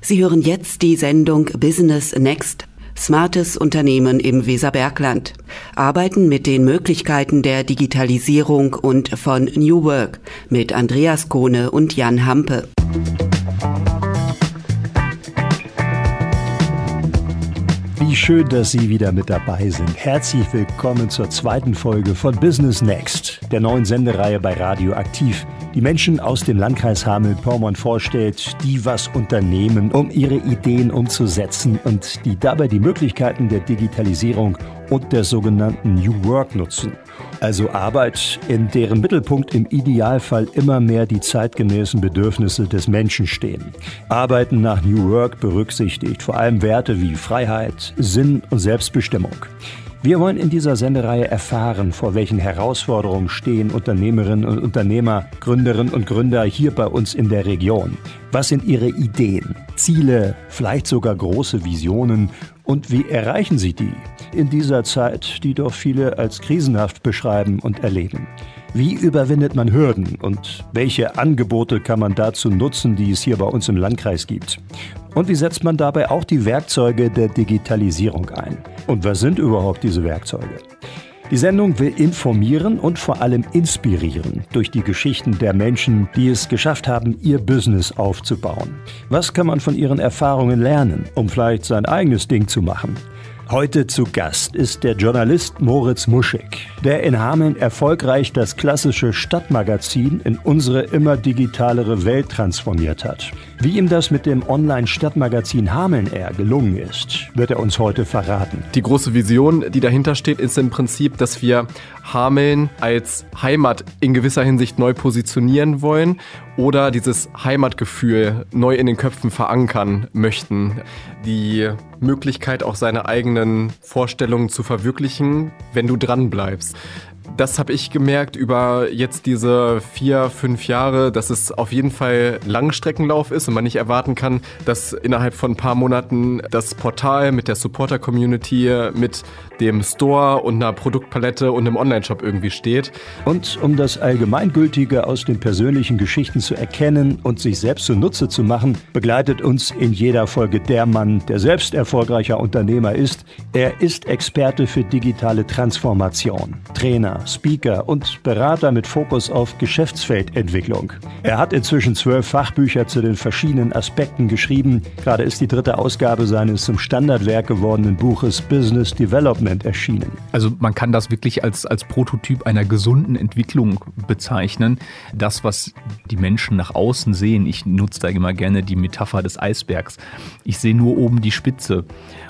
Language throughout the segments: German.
Sie hören jetzt die Sendung Business Next. Smartes Unternehmen im Weserbergland. Arbeiten mit den Möglichkeiten der Digitalisierung und von New Work mit Andreas Kohne und Jan Hampe. Wie schön, dass Sie wieder mit dabei sind. Herzlich willkommen zur zweiten Folge von Business Next, der neuen Sendereihe bei Radio Aktiv die Menschen aus dem Landkreis Hameln-Pyrmont vorstellt, die was unternehmen, um ihre Ideen umzusetzen und die dabei die Möglichkeiten der Digitalisierung und der sogenannten New Work nutzen. Also Arbeit, in deren Mittelpunkt im Idealfall immer mehr die zeitgemäßen Bedürfnisse des Menschen stehen. Arbeiten nach New Work berücksichtigt vor allem Werte wie Freiheit, Sinn und Selbstbestimmung. Wir wollen in dieser Sendereihe erfahren, vor welchen Herausforderungen stehen Unternehmerinnen und Unternehmer, Gründerinnen und Gründer hier bei uns in der Region. Was sind ihre Ideen, Ziele, vielleicht sogar große Visionen und wie erreichen sie die in dieser Zeit, die doch viele als krisenhaft beschreiben und erleben? Wie überwindet man Hürden und welche Angebote kann man dazu nutzen, die es hier bei uns im Landkreis gibt? Und wie setzt man dabei auch die Werkzeuge der Digitalisierung ein? Und was sind überhaupt diese Werkzeuge? Die Sendung will informieren und vor allem inspirieren durch die Geschichten der Menschen, die es geschafft haben, ihr Business aufzubauen. Was kann man von ihren Erfahrungen lernen, um vielleicht sein eigenes Ding zu machen? Heute zu Gast ist der Journalist Moritz Muschig, der in Hameln erfolgreich das klassische Stadtmagazin in unsere immer digitalere Welt transformiert hat. Wie ihm das mit dem Online-Stadtmagazin Hameln Air gelungen ist, wird er uns heute verraten. Die große Vision, die dahinter steht, ist im Prinzip, dass wir Hameln als Heimat in gewisser Hinsicht neu positionieren wollen oder dieses Heimatgefühl neu in den Köpfen verankern möchten. Die Möglichkeit, auch seine eigenen Vorstellungen zu verwirklichen, wenn du dran bleibst das habe ich gemerkt über jetzt diese vier, fünf Jahre, dass es auf jeden Fall Langstreckenlauf ist und man nicht erwarten kann, dass innerhalb von ein paar Monaten das Portal mit der Supporter-Community, mit dem Store und einer Produktpalette und einem Online-Shop irgendwie steht. Und um das Allgemeingültige aus den persönlichen Geschichten zu erkennen und sich selbst zunutze zu machen, begleitet uns in jeder Folge der Mann, der selbst erfolgreicher Unternehmer ist. Er ist Experte für digitale Transformation, Trainer, Speaker und Berater mit Fokus auf Geschäftsfeldentwicklung. Er hat inzwischen zwölf Fachbücher zu den verschiedenen Aspekten geschrieben. Gerade ist die dritte Ausgabe seines zum Standardwerk gewordenen Buches Business Development erschienen. Also man kann das wirklich als, als Prototyp einer gesunden Entwicklung bezeichnen. Das, was die Menschen nach außen sehen, ich nutze da immer gerne die Metapher des Eisbergs. Ich sehe nur oben die Spitze.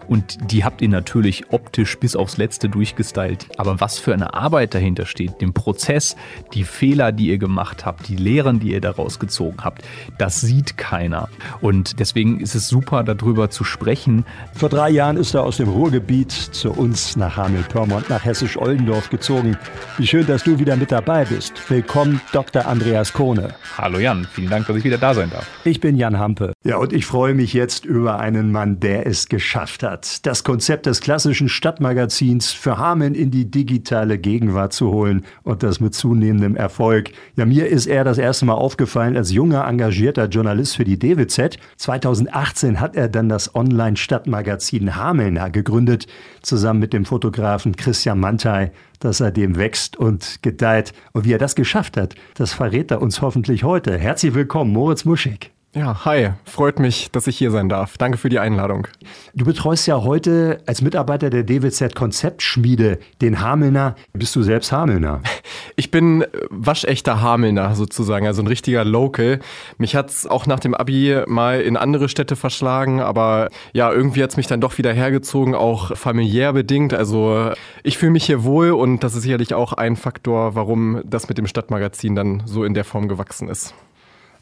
Und die habt ihr natürlich optisch bis aufs Letzte durchgestylt. Aber was für eine Arbeit dahinter steht, den Prozess, die Fehler, die ihr gemacht habt, die Lehren, die ihr daraus gezogen habt, das sieht keiner. Und deswegen ist es super, darüber zu sprechen. Vor drei Jahren ist er aus dem Ruhrgebiet zu uns nach Hamel-Pyrmont, nach Hessisch-Oldendorf gezogen. Wie schön, dass du wieder mit dabei bist. Willkommen, Dr. Andreas Kohne. Hallo Jan, vielen Dank, dass ich wieder da sein darf. Ich bin Jan Hampe. Ja, und ich freue mich jetzt über einen Mann, der es geschafft hat hat, das Konzept des klassischen Stadtmagazins für Hameln in die digitale Gegenwart zu holen und das mit zunehmendem Erfolg. Ja, mir ist er das erste Mal aufgefallen als junger, engagierter Journalist für die DWZ. 2018 hat er dann das Online-Stadtmagazin Hamelner gegründet, zusammen mit dem Fotografen Christian Mantei das seitdem wächst und gedeiht. Und wie er das geschafft hat, das verrät er uns hoffentlich heute. Herzlich willkommen, Moritz Muschig. Ja, hi, freut mich, dass ich hier sein darf. Danke für die Einladung. Du betreust ja heute als Mitarbeiter der DWZ Konzeptschmiede den Hamelner. Bist du selbst Hamelner? Ich bin waschechter Hamelner sozusagen, also ein richtiger Local. Mich hat's auch nach dem Abi mal in andere Städte verschlagen, aber ja, irgendwie hat's mich dann doch wieder hergezogen, auch familiär bedingt. Also ich fühle mich hier wohl und das ist sicherlich auch ein Faktor, warum das mit dem Stadtmagazin dann so in der Form gewachsen ist.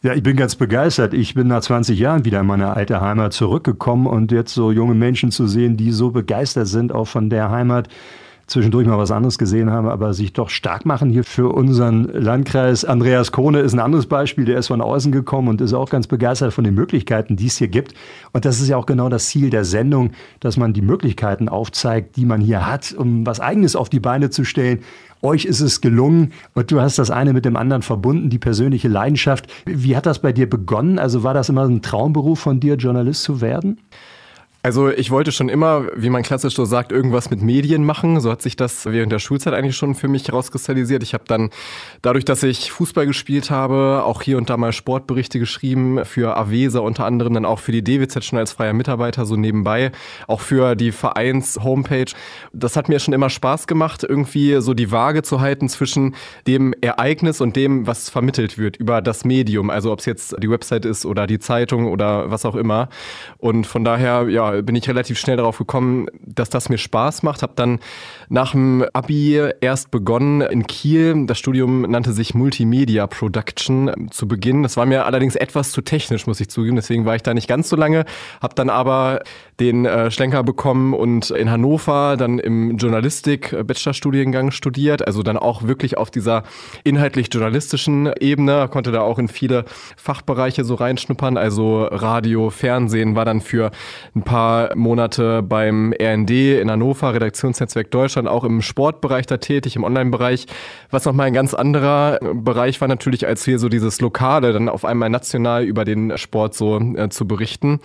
Ja, ich bin ganz begeistert. Ich bin nach 20 Jahren wieder in meine alte Heimat zurückgekommen und jetzt so junge Menschen zu sehen, die so begeistert sind auch von der Heimat, zwischendurch mal was anderes gesehen haben, aber sich doch stark machen hier für unseren Landkreis. Andreas Krone ist ein anderes Beispiel, der ist von außen gekommen und ist auch ganz begeistert von den Möglichkeiten, die es hier gibt. Und das ist ja auch genau das Ziel der Sendung, dass man die Möglichkeiten aufzeigt, die man hier hat, um was Eigenes auf die Beine zu stellen. Euch ist es gelungen und du hast das eine mit dem anderen verbunden, die persönliche Leidenschaft. Wie hat das bei dir begonnen? Also war das immer ein Traumberuf von dir, Journalist zu werden? Also ich wollte schon immer, wie man klassisch so sagt, irgendwas mit Medien machen. So hat sich das während der Schulzeit eigentlich schon für mich herauskristallisiert. Ich habe dann dadurch, dass ich Fußball gespielt habe, auch hier und da mal Sportberichte geschrieben, für Avesa unter anderem, dann auch für die DWZ schon als freier Mitarbeiter so nebenbei, auch für die Vereins-Homepage. Das hat mir schon immer Spaß gemacht, irgendwie so die Waage zu halten zwischen dem Ereignis und dem, was vermittelt wird über das Medium. Also ob es jetzt die Website ist oder die Zeitung oder was auch immer. Und von daher, ja, bin ich relativ schnell darauf gekommen, dass das mir Spaß macht. Habe dann nach dem Abi erst begonnen in Kiel. Das Studium nannte sich Multimedia Production zu Beginn. Das war mir allerdings etwas zu technisch, muss ich zugeben. Deswegen war ich da nicht ganz so lange. Habe dann aber den äh, Schlenker bekommen und in Hannover dann im Journalistik-Bachelorstudiengang studiert. Also dann auch wirklich auf dieser inhaltlich-journalistischen Ebene. Konnte da auch in viele Fachbereiche so reinschnuppern. Also Radio, Fernsehen war dann für ein paar Monate beim RND in Hannover, Redaktionsnetzwerk Deutschland, auch im Sportbereich da tätig, im Online-Bereich. Was nochmal ein ganz anderer Bereich war natürlich, als wir so dieses Lokale dann auf einmal national über den Sport so äh, zu berichten.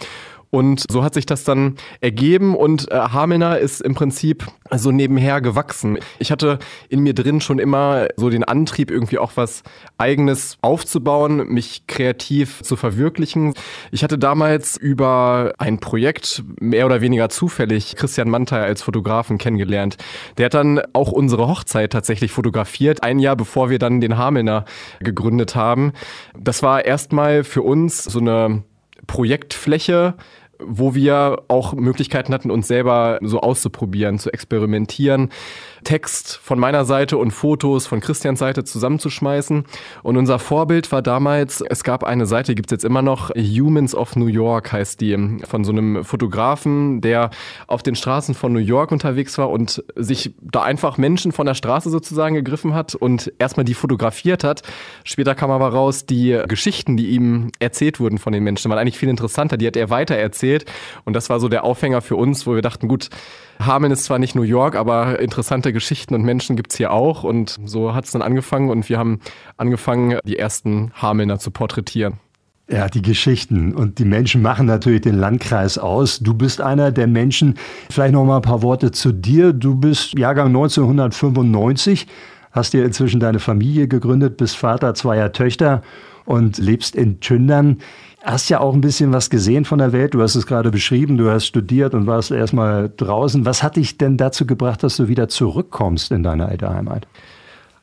Und so hat sich das dann ergeben und äh, Hamelner ist im Prinzip so nebenher gewachsen. Ich hatte in mir drin schon immer so den Antrieb, irgendwie auch was eigenes aufzubauen, mich kreativ zu verwirklichen. Ich hatte damals über ein Projekt mehr oder weniger zufällig Christian Mantei als Fotografen kennengelernt. Der hat dann auch unsere Hochzeit tatsächlich fotografiert, ein Jahr bevor wir dann den Hamelner gegründet haben. Das war erstmal für uns so eine Projektfläche, wo wir auch Möglichkeiten hatten, uns selber so auszuprobieren, zu experimentieren. Text von meiner Seite und Fotos von Christians Seite zusammenzuschmeißen. Und unser Vorbild war damals, es gab eine Seite, gibt es jetzt immer noch, Humans of New York heißt die, von so einem Fotografen, der auf den Straßen von New York unterwegs war und sich da einfach Menschen von der Straße sozusagen gegriffen hat und erstmal die fotografiert hat. Später kam aber raus, die Geschichten, die ihm erzählt wurden von den Menschen, waren eigentlich viel interessanter. Die hat er weiter erzählt. Und das war so der Aufhänger für uns, wo wir dachten, gut, Hameln ist zwar nicht New York, aber interessante Geschichten und Menschen gibt's hier auch. Und so hat's dann angefangen und wir haben angefangen, die ersten Hamelner zu porträtieren. Ja, die Geschichten und die Menschen machen natürlich den Landkreis aus. Du bist einer der Menschen. Vielleicht noch mal ein paar Worte zu dir. Du bist Jahrgang 1995, hast dir inzwischen deine Familie gegründet, bist Vater zweier Töchter und lebst in Tündern hast ja auch ein bisschen was gesehen von der Welt. Du hast es gerade beschrieben, du hast studiert und warst erstmal draußen. Was hat dich denn dazu gebracht, dass du wieder zurückkommst in deine alte Heimat?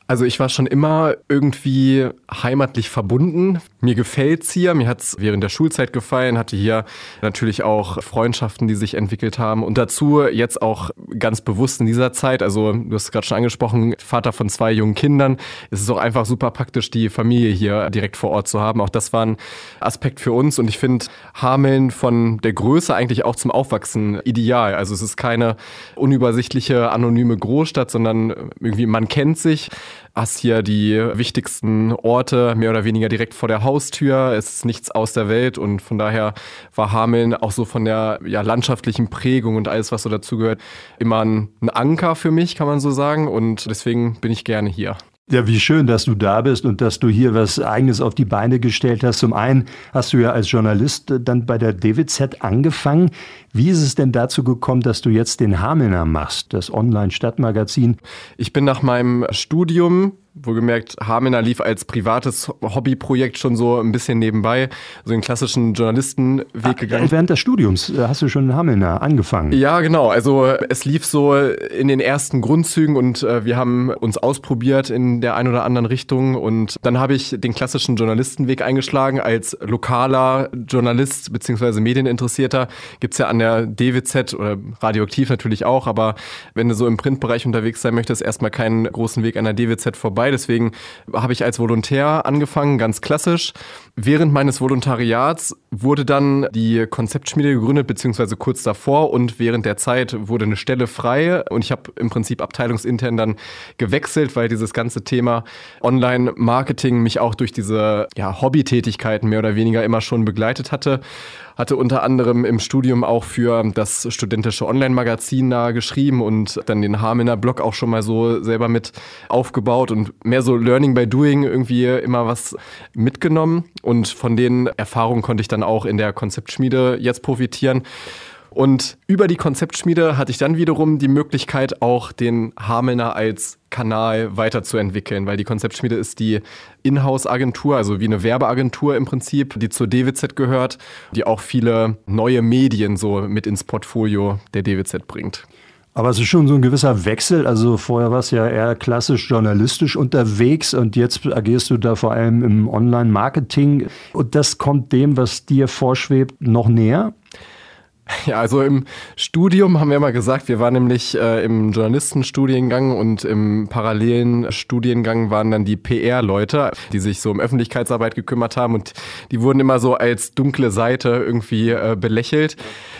Also ich war schon immer irgendwie heimatlich verbunden. Mir gefällt's hier, mir hat's während der Schulzeit gefallen, hatte hier natürlich auch Freundschaften, die sich entwickelt haben. Und dazu jetzt auch ganz bewusst in dieser Zeit, also du hast gerade schon angesprochen, Vater von zwei jungen Kindern, ist es auch einfach super praktisch, die Familie hier direkt vor Ort zu haben. Auch das war ein Aspekt für uns. Und ich finde Hameln von der Größe eigentlich auch zum Aufwachsen ideal. Also es ist keine unübersichtliche, anonyme Großstadt, sondern irgendwie man kennt sich hast hier die wichtigsten Orte mehr oder weniger direkt vor der Haustür. Es ist nichts aus der Welt und von daher war Hameln auch so von der ja, landschaftlichen Prägung und alles, was so dazugehört, immer ein, ein Anker für mich, kann man so sagen. Und deswegen bin ich gerne hier. Ja, wie schön, dass du da bist und dass du hier was Eigenes auf die Beine gestellt hast. Zum einen hast du ja als Journalist dann bei der DWZ angefangen. Wie ist es denn dazu gekommen, dass du jetzt den Hamelner machst, das Online-Stadtmagazin? Ich bin nach meinem Studium wohlgemerkt, Hamelner lief als privates Hobbyprojekt schon so ein bisschen nebenbei, so den klassischen Journalistenweg ah, gegangen. Während des Studiums äh, hast du schon in Hamelner angefangen? Ja, genau. Also es lief so in den ersten Grundzügen und äh, wir haben uns ausprobiert in der einen oder anderen Richtung und dann habe ich den klassischen Journalistenweg eingeschlagen. Als lokaler Journalist bzw. Medieninteressierter gibt's ja an der DWZ oder radioaktiv natürlich auch, aber wenn du so im Printbereich unterwegs sein möchtest, erstmal keinen großen Weg an der DWZ vorbei dabei. Deswegen habe ich als Volontär angefangen, ganz klassisch. Während meines Volontariats wurde dann die Konzeptschmiede gegründet, beziehungsweise kurz davor und während der Zeit wurde eine Stelle frei und ich habe im Prinzip abteilungsintern dann gewechselt, weil dieses ganze Thema Online-Marketing mich auch durch diese ja, Hobbytätigkeiten mehr oder weniger immer schon begleitet hatte hatte unter anderem im Studium auch für das studentische Online-Magazin nahe geschrieben und dann den Harmener Blog auch schon mal so selber mit aufgebaut und mehr so Learning by Doing irgendwie immer was mitgenommen. Und von den Erfahrungen konnte ich dann auch in der Konzeptschmiede jetzt profitieren. Und über die Konzeptschmiede hatte ich dann wiederum die Möglichkeit, auch den Hamelner als Kanal weiterzuentwickeln, weil die Konzeptschmiede ist die Inhouse-Agentur, also wie eine Werbeagentur im Prinzip, die zur DWZ gehört, die auch viele neue Medien so mit ins Portfolio der DWZ bringt. Aber es ist schon so ein gewisser Wechsel. Also vorher warst du ja eher klassisch journalistisch unterwegs und jetzt agierst du da vor allem im Online-Marketing. Und das kommt dem, was dir vorschwebt, noch näher? Ja, also im Studium haben wir mal gesagt, wir waren nämlich äh, im Journalistenstudiengang und im parallelen Studiengang waren dann die PR-Leute, die sich so um Öffentlichkeitsarbeit gekümmert haben und die wurden immer so als dunkle Seite irgendwie äh, belächelt.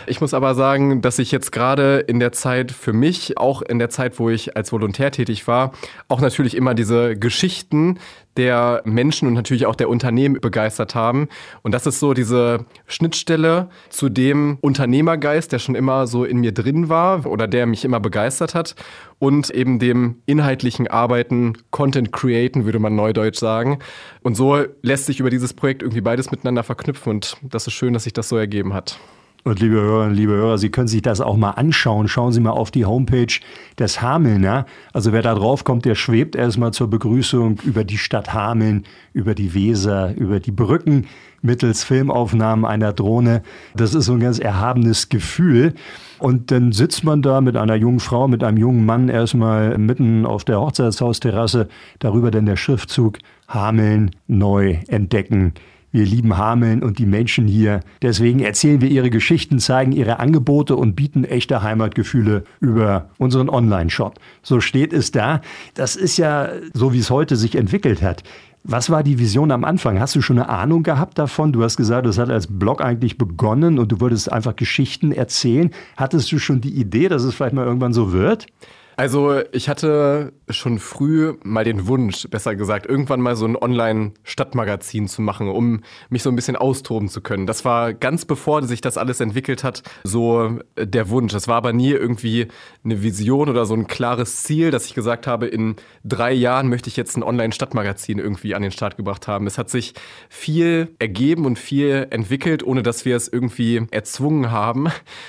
Ich muss aber sagen, dass ich jetzt gerade in der Zeit für mich, auch in der Zeit, wo ich als Volontär tätig war, auch natürlich immer diese Geschichten der Menschen und natürlich auch der Unternehmen begeistert haben. Und das ist so diese Schnittstelle zu dem Unternehmergeist, der schon immer so in mir drin war oder der mich immer begeistert hat und eben dem inhaltlichen Arbeiten, Content createn, würde man neudeutsch sagen. Und so lässt sich über dieses Projekt irgendwie beides miteinander verknüpfen und das ist schön, dass sich das so ergeben hat. Und liebe Hörerinnen, liebe Hörer, Sie können sich das auch mal anschauen. Schauen Sie mal auf die Homepage des Hamelner. Also wer da drauf kommt, der schwebt erstmal zur Begrüßung über die Stadt Hameln, über die Weser, über die Brücken mittels Filmaufnahmen einer Drohne. Das ist so ein ganz erhabenes Gefühl. Und dann sitzt man da mit einer jungen Frau, mit einem jungen Mann erstmal mitten auf der Hochzeitshausterrasse. Darüber dann der Schriftzug Hameln neu entdecken. Wir lieben Hameln und die Menschen hier. Deswegen erzählen wir ihre Geschichten, zeigen ihre Angebote und bieten echte Heimatgefühle über unseren Online-Shop. So steht es da. Das ist ja so, wie es heute sich entwickelt hat. Was war die Vision am Anfang? Hast du schon eine Ahnung gehabt davon? Du hast gesagt, es hat als Blog eigentlich begonnen und du wolltest einfach Geschichten erzählen. Hattest du schon die Idee, dass es vielleicht mal irgendwann so wird? Also ich hatte schon früh mal den Wunsch, besser gesagt, irgendwann mal so ein Online-Stadtmagazin zu machen, um mich so ein bisschen austoben zu können. Das war ganz bevor sich das alles entwickelt hat, so äh, der Wunsch. Das war aber nie irgendwie eine Vision oder so ein klares Ziel, dass ich gesagt habe, in drei Jahren möchte ich jetzt ein Online-Stadtmagazin irgendwie an den Start gebracht haben. Es hat sich viel ergeben und viel entwickelt, ohne dass wir es irgendwie erzwungen haben,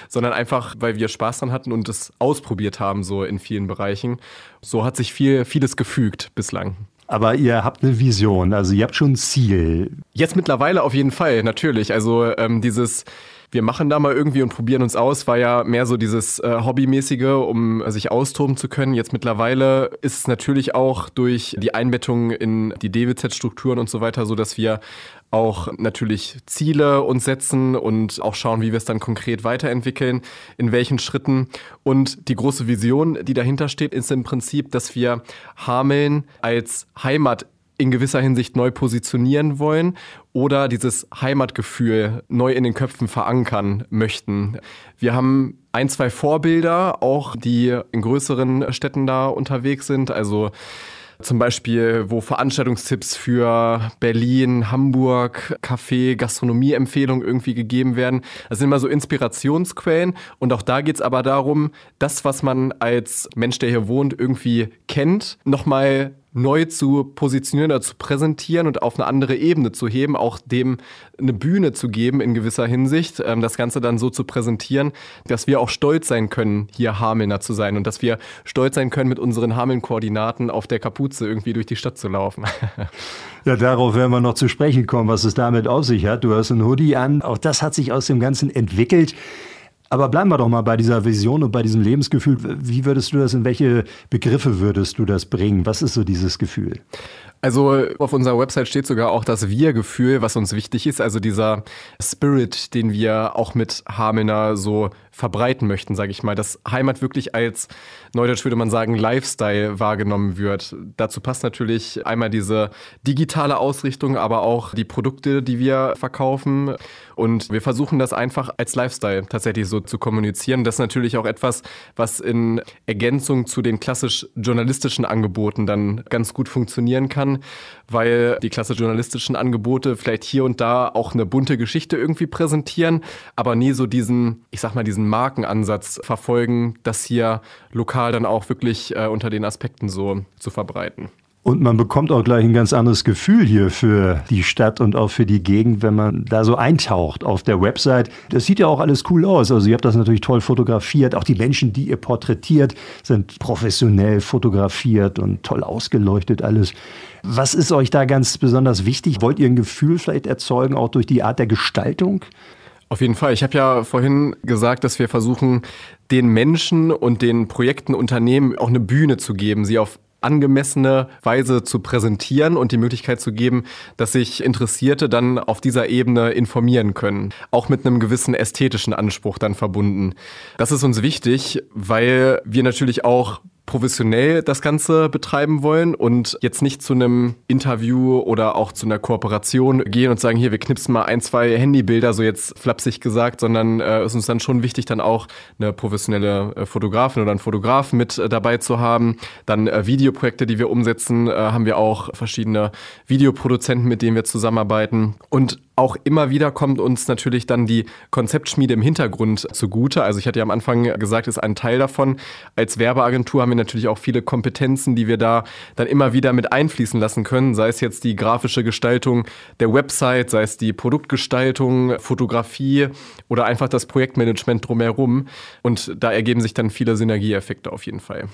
sondern einfach, weil wir Spaß dran hatten und es ausprobiert haben, so in vielen vielen Bereichen. So hat sich viel, vieles gefügt bislang. Aber ihr habt eine Vision, also ihr habt schon ein Ziel. Jetzt mittlerweile auf jeden Fall, natürlich. Also ähm, dieses wir machen da mal irgendwie und probieren uns aus, war ja mehr so dieses äh, Hobbymäßige, um äh, sich austoben zu können. Jetzt mittlerweile ist es natürlich auch durch die Einbettung in die DWZ-Strukturen und so weiter so, dass wir auch natürlich Ziele uns setzen und auch schauen, wie wir es dann konkret weiterentwickeln, in welchen Schritten. Und die große Vision, die dahinter steht, ist im Prinzip, dass wir Hameln als Heimat in gewisser Hinsicht neu positionieren wollen oder dieses Heimatgefühl neu in den Köpfen verankern möchten. Wir haben ein, zwei Vorbilder, auch die in größeren Städten da unterwegs sind. Also zum Beispiel, wo Veranstaltungstipps für Berlin, Hamburg, Café, Gastronomieempfehlungen irgendwie gegeben werden. Das sind immer so Inspirationsquellen. Und auch da geht es aber darum, das, was man als Mensch, der hier wohnt, irgendwie kennt, nochmal neu zu positionieren oder zu präsentieren und auf eine andere Ebene zu heben, auch dem eine Bühne zu geben in gewisser Hinsicht, ähm, das Ganze dann so zu präsentieren, dass wir auch stolz sein können, hier Hamelner zu sein und dass wir stolz sein können, mit unseren Hameln-Koordinaten auf der Kapuze irgendwie durch die Stadt zu laufen. Ja, darauf werden wir noch zu sprechen kommen, was es damit auf sich hat. Du hast ein Hoodie an. Auch das hat sich aus dem Ganzen entwickelt. Aber bleiben wir doch mal bei dieser Vision und bei diesem Lebensgefühl. Wie würdest du das, in welche Begriffe würdest du das bringen? Was ist so dieses Gefühl? Also auf unserer Website steht sogar auch das Wir-Gefühl, was uns wichtig ist. Also dieser Spirit, den wir auch mit Hamelner so verbreiten möchten, sage ich mal, dass Heimat wirklich als, neudeutsch würde man sagen, Lifestyle wahrgenommen wird. Dazu passt natürlich einmal diese digitale Ausrichtung, aber auch die Produkte, die wir verkaufen. Und wir versuchen das einfach als Lifestyle tatsächlich so zu kommunizieren. Das ist natürlich auch etwas, was in Ergänzung zu den klassisch journalistischen Angeboten dann ganz gut funktionieren kann, weil die klassisch journalistischen Angebote vielleicht hier und da auch eine bunte Geschichte irgendwie präsentieren, aber nie so diesen, ich sag mal, diesen Markenansatz verfolgen, das hier lokal dann auch wirklich äh, unter den Aspekten so zu verbreiten. Und man bekommt auch gleich ein ganz anderes Gefühl hier für die Stadt und auch für die Gegend, wenn man da so eintaucht auf der Website. Das sieht ja auch alles cool aus. Also ihr habt das natürlich toll fotografiert. Auch die Menschen, die ihr porträtiert, sind professionell fotografiert und toll ausgeleuchtet alles. Was ist euch da ganz besonders wichtig? Wollt ihr ein Gefühl vielleicht erzeugen, auch durch die Art der Gestaltung? Auf jeden Fall. Ich habe ja vorhin gesagt, dass wir versuchen, den Menschen und den Projekten, Unternehmen auch eine Bühne zu geben, sie auf angemessene Weise zu präsentieren und die Möglichkeit zu geben, dass sich Interessierte dann auf dieser Ebene informieren können. Auch mit einem gewissen ästhetischen Anspruch dann verbunden. Das ist uns wichtig, weil wir natürlich auch professionell das Ganze betreiben wollen und jetzt nicht zu einem Interview oder auch zu einer Kooperation gehen und sagen, hier, wir knipsen mal ein, zwei Handybilder, so jetzt flapsig gesagt, sondern äh, ist uns dann schon wichtig, dann auch eine professionelle äh, Fotografin oder einen Fotograf mit äh, dabei zu haben. Dann äh, Videoprojekte, die wir umsetzen, äh, haben wir auch verschiedene Videoproduzenten, mit denen wir zusammenarbeiten. Und auch immer wieder kommt uns natürlich dann die Konzeptschmiede im Hintergrund zugute. Also ich hatte ja am Anfang gesagt, ist ein Teil davon. Als Werbeagentur haben wir natürlich auch viele Kompetenzen, die wir da dann immer wieder mit einfließen lassen können. Sei es jetzt die grafische Gestaltung der Website, sei es die Produktgestaltung, Fotografie oder einfach das Projektmanagement drumherum. Und da ergeben sich dann viele Synergieeffekte auf jeden Fall.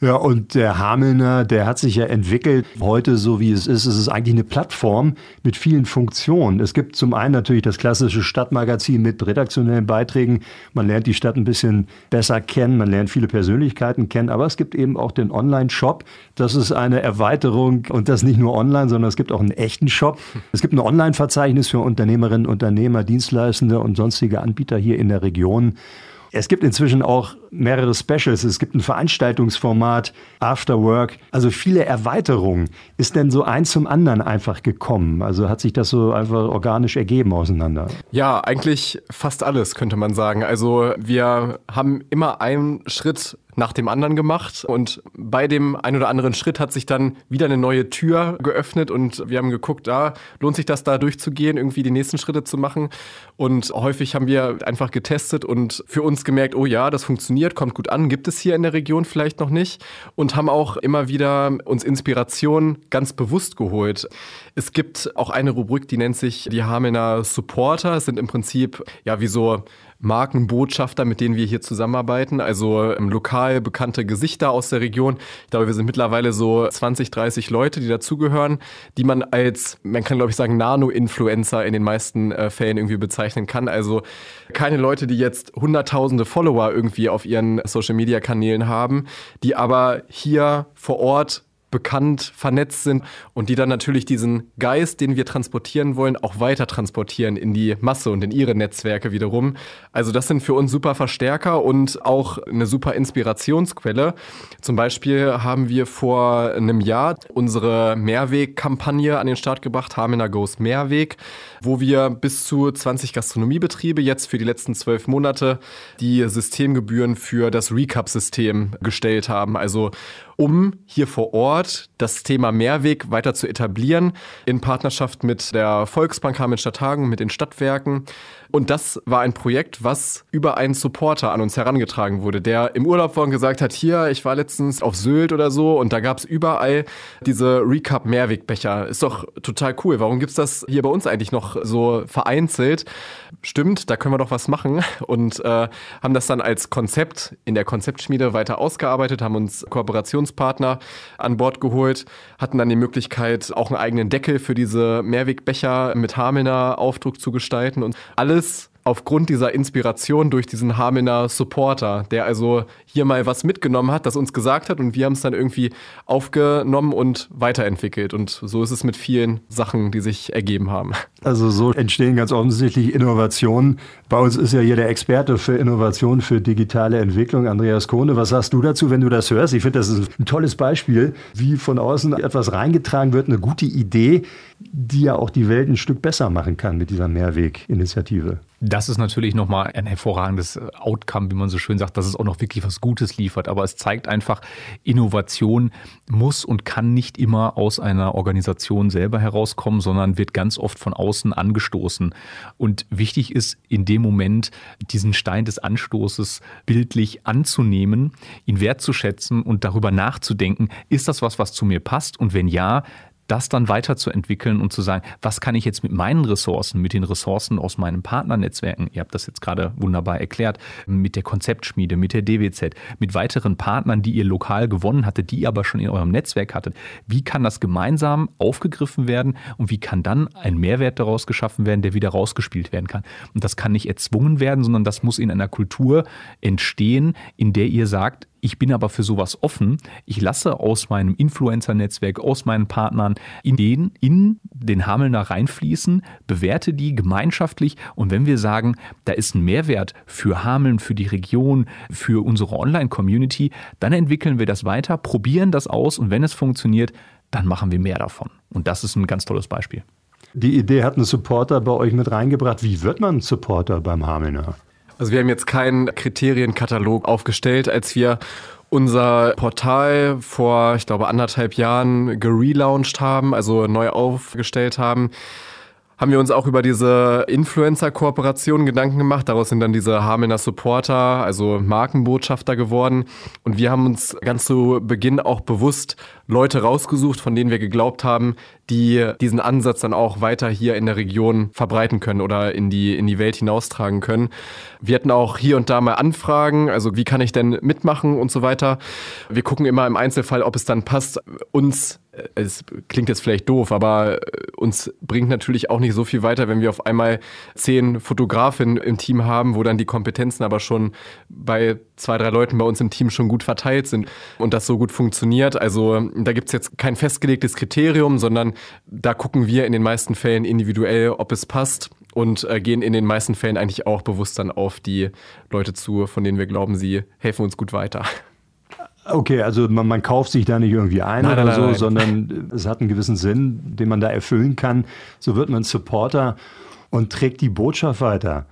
Ja, und der Hamelner, der hat sich ja entwickelt. Heute, so wie es ist, ist es eigentlich eine Plattform mit vielen Funktionen. Es gibt zum einen natürlich das klassische Stadtmagazin mit redaktionellen Beiträgen. Man lernt die Stadt ein bisschen besser kennen, man lernt viele Persönlichkeiten kennen, aber es gibt eben auch den Online-Shop. Das ist eine Erweiterung und das nicht nur online, sondern es gibt auch einen echten Shop. Es gibt ein Online-Verzeichnis für Unternehmerinnen, Unternehmer, Dienstleistende und sonstige Anbieter hier in der Region. Es gibt inzwischen auch mehrere Specials. Es gibt ein Veranstaltungsformat, After Work, also viele Erweiterungen. Ist denn so eins zum anderen einfach gekommen? Also hat sich das so einfach organisch ergeben auseinander? Ja, eigentlich fast alles, könnte man sagen. Also wir haben immer einen Schritt nach dem anderen gemacht und bei dem ein oder anderen Schritt hat sich dann wieder eine neue Tür geöffnet und wir haben geguckt, da lohnt sich das da durchzugehen, irgendwie die nächsten Schritte zu machen und häufig haben wir einfach getestet und für uns gemerkt, oh ja, das funktioniert, kommt gut an, gibt es hier in der Region vielleicht noch nicht und haben auch immer wieder uns Inspiration ganz bewusst geholt. Es gibt auch eine Rubrik, die nennt sich die Hamelner Supporter. Es sind im Prinzip ja wie so Markenbotschafter, mit denen wir hier zusammenarbeiten, also ähm, lokal bekannte Gesichter aus der Region. Ich glaube, wir sind mittlerweile so 20, 30 Leute, die dazugehören, die man als, man kann glaube ich sagen, Nano-Influencer in den meisten äh, Fällen irgendwie bezeichnen kann. Also keine Leute, die jetzt hunderttausende Follower irgendwie auf ihren Social-Media-Kanälen haben, die aber hier vor Ort bekannt, vernetzt sind und die dann natürlich diesen Geist, den wir transportieren wollen, auch weiter transportieren in die Masse und in ihre Netzwerke wiederum. Also das sind für uns super Verstärker und auch eine super Inspirationsquelle. Zum Beispiel haben wir vor einem Jahr unsere Mehrweg-Kampagne an den Start gebracht, Hamina Goes Mehrweg, wo wir bis zu 20 Gastronomiebetriebe jetzt für die letzten zwölf Monate die Systemgebühren für das Recap-System gestellt haben. Also um hier vor Ort das Thema Mehrweg weiter zu etablieren, in Partnerschaft mit der Volksbank Hameln Stadthagen, mit den Stadtwerken. Und das war ein Projekt, was über einen Supporter an uns herangetragen wurde, der im Urlaub war und gesagt hat, hier, ich war letztens auf Sylt oder so und da gab es überall diese Recap Mehrwegbecher. Ist doch total cool. Warum gibt es das hier bei uns eigentlich noch so vereinzelt? Stimmt, da können wir doch was machen und äh, haben das dann als Konzept in der Konzeptschmiede weiter ausgearbeitet, haben uns Kooperationspartner an Bord geholt, hatten dann die Möglichkeit, auch einen eigenen Deckel für diese Mehrwegbecher mit Hamelner Aufdruck zu gestalten und alles alles aufgrund dieser Inspiration durch diesen Hamelner Supporter, der also hier mal was mitgenommen hat, das uns gesagt hat und wir haben es dann irgendwie aufgenommen und weiterentwickelt. Und so ist es mit vielen Sachen, die sich ergeben haben. Also so entstehen ganz offensichtlich Innovationen. Bei uns ist ja hier der Experte für Innovation, für digitale Entwicklung, Andreas Kohne. Was sagst du dazu, wenn du das hörst? Ich finde, das ist ein tolles Beispiel, wie von außen etwas reingetragen wird, eine gute Idee, die ja auch die Welt ein Stück besser machen kann mit dieser Mehrweg-Initiative. Das ist natürlich nochmal ein hervorragendes Outcome, wie man so schön sagt, dass es auch noch wirklich was Gutes liefert. Aber es zeigt einfach, Innovation muss und kann nicht immer aus einer Organisation selber herauskommen, sondern wird ganz oft von außen angestoßen. Und wichtig ist in dem Moment, diesen Stein des Anstoßes bildlich anzunehmen, ihn wertzuschätzen und darüber nachzudenken, ist das was, was zu mir passt? Und wenn ja, das dann weiterzuentwickeln und zu sagen, was kann ich jetzt mit meinen Ressourcen, mit den Ressourcen aus meinen Partnernetzwerken, ihr habt das jetzt gerade wunderbar erklärt, mit der Konzeptschmiede, mit der DWZ, mit weiteren Partnern, die ihr lokal gewonnen hattet, die ihr aber schon in eurem Netzwerk hattet, wie kann das gemeinsam aufgegriffen werden und wie kann dann ein Mehrwert daraus geschaffen werden, der wieder rausgespielt werden kann. Und das kann nicht erzwungen werden, sondern das muss in einer Kultur entstehen, in der ihr sagt, ich bin aber für sowas offen. Ich lasse aus meinem Influencer-Netzwerk, aus meinen Partnern Ideen in den Hamelner reinfließen, bewerte die gemeinschaftlich und wenn wir sagen, da ist ein Mehrwert für Hameln, für die Region, für unsere Online-Community, dann entwickeln wir das weiter, probieren das aus und wenn es funktioniert, dann machen wir mehr davon. Und das ist ein ganz tolles Beispiel. Die Idee hat ein Supporter bei euch mit reingebracht. Wie wird man Supporter beim Hamelner? Also wir haben jetzt keinen Kriterienkatalog aufgestellt, als wir unser Portal vor, ich glaube, anderthalb Jahren gelauncht haben, also neu aufgestellt haben haben wir uns auch über diese Influencer-Kooperation Gedanken gemacht. Daraus sind dann diese Hamelner Supporter, also Markenbotschafter geworden. Und wir haben uns ganz zu Beginn auch bewusst Leute rausgesucht, von denen wir geglaubt haben, die diesen Ansatz dann auch weiter hier in der Region verbreiten können oder in die, in die Welt hinaustragen können. Wir hatten auch hier und da mal Anfragen, also wie kann ich denn mitmachen und so weiter. Wir gucken immer im Einzelfall, ob es dann passt, uns es klingt jetzt vielleicht doof, aber äh, uns bringt natürlich auch nicht so viel weiter, wenn wir auf einmal zehn Fotografinnen im Team haben, wo dann die Kompetenzen aber schon bei zwei, drei Leuten bei uns im Team schon gut verteilt sind und das so gut funktioniert. Also da gibt es jetzt kein festgelegtes Kriterium, sondern da gucken wir in den meisten Fällen individuell, ob es passt und äh, gehen in den meisten Fällen eigentlich auch bewusst dann auf die Leute zu, von denen wir glauben, sie helfen uns gut weiter. Okay, also man, man, kauft sich da nicht irgendwie ein nein, oder nein, so, nein. sondern es hat einen gewissen Sinn, den man da erfüllen kann. So wird man Supporter und trägt die Botschaft weiter.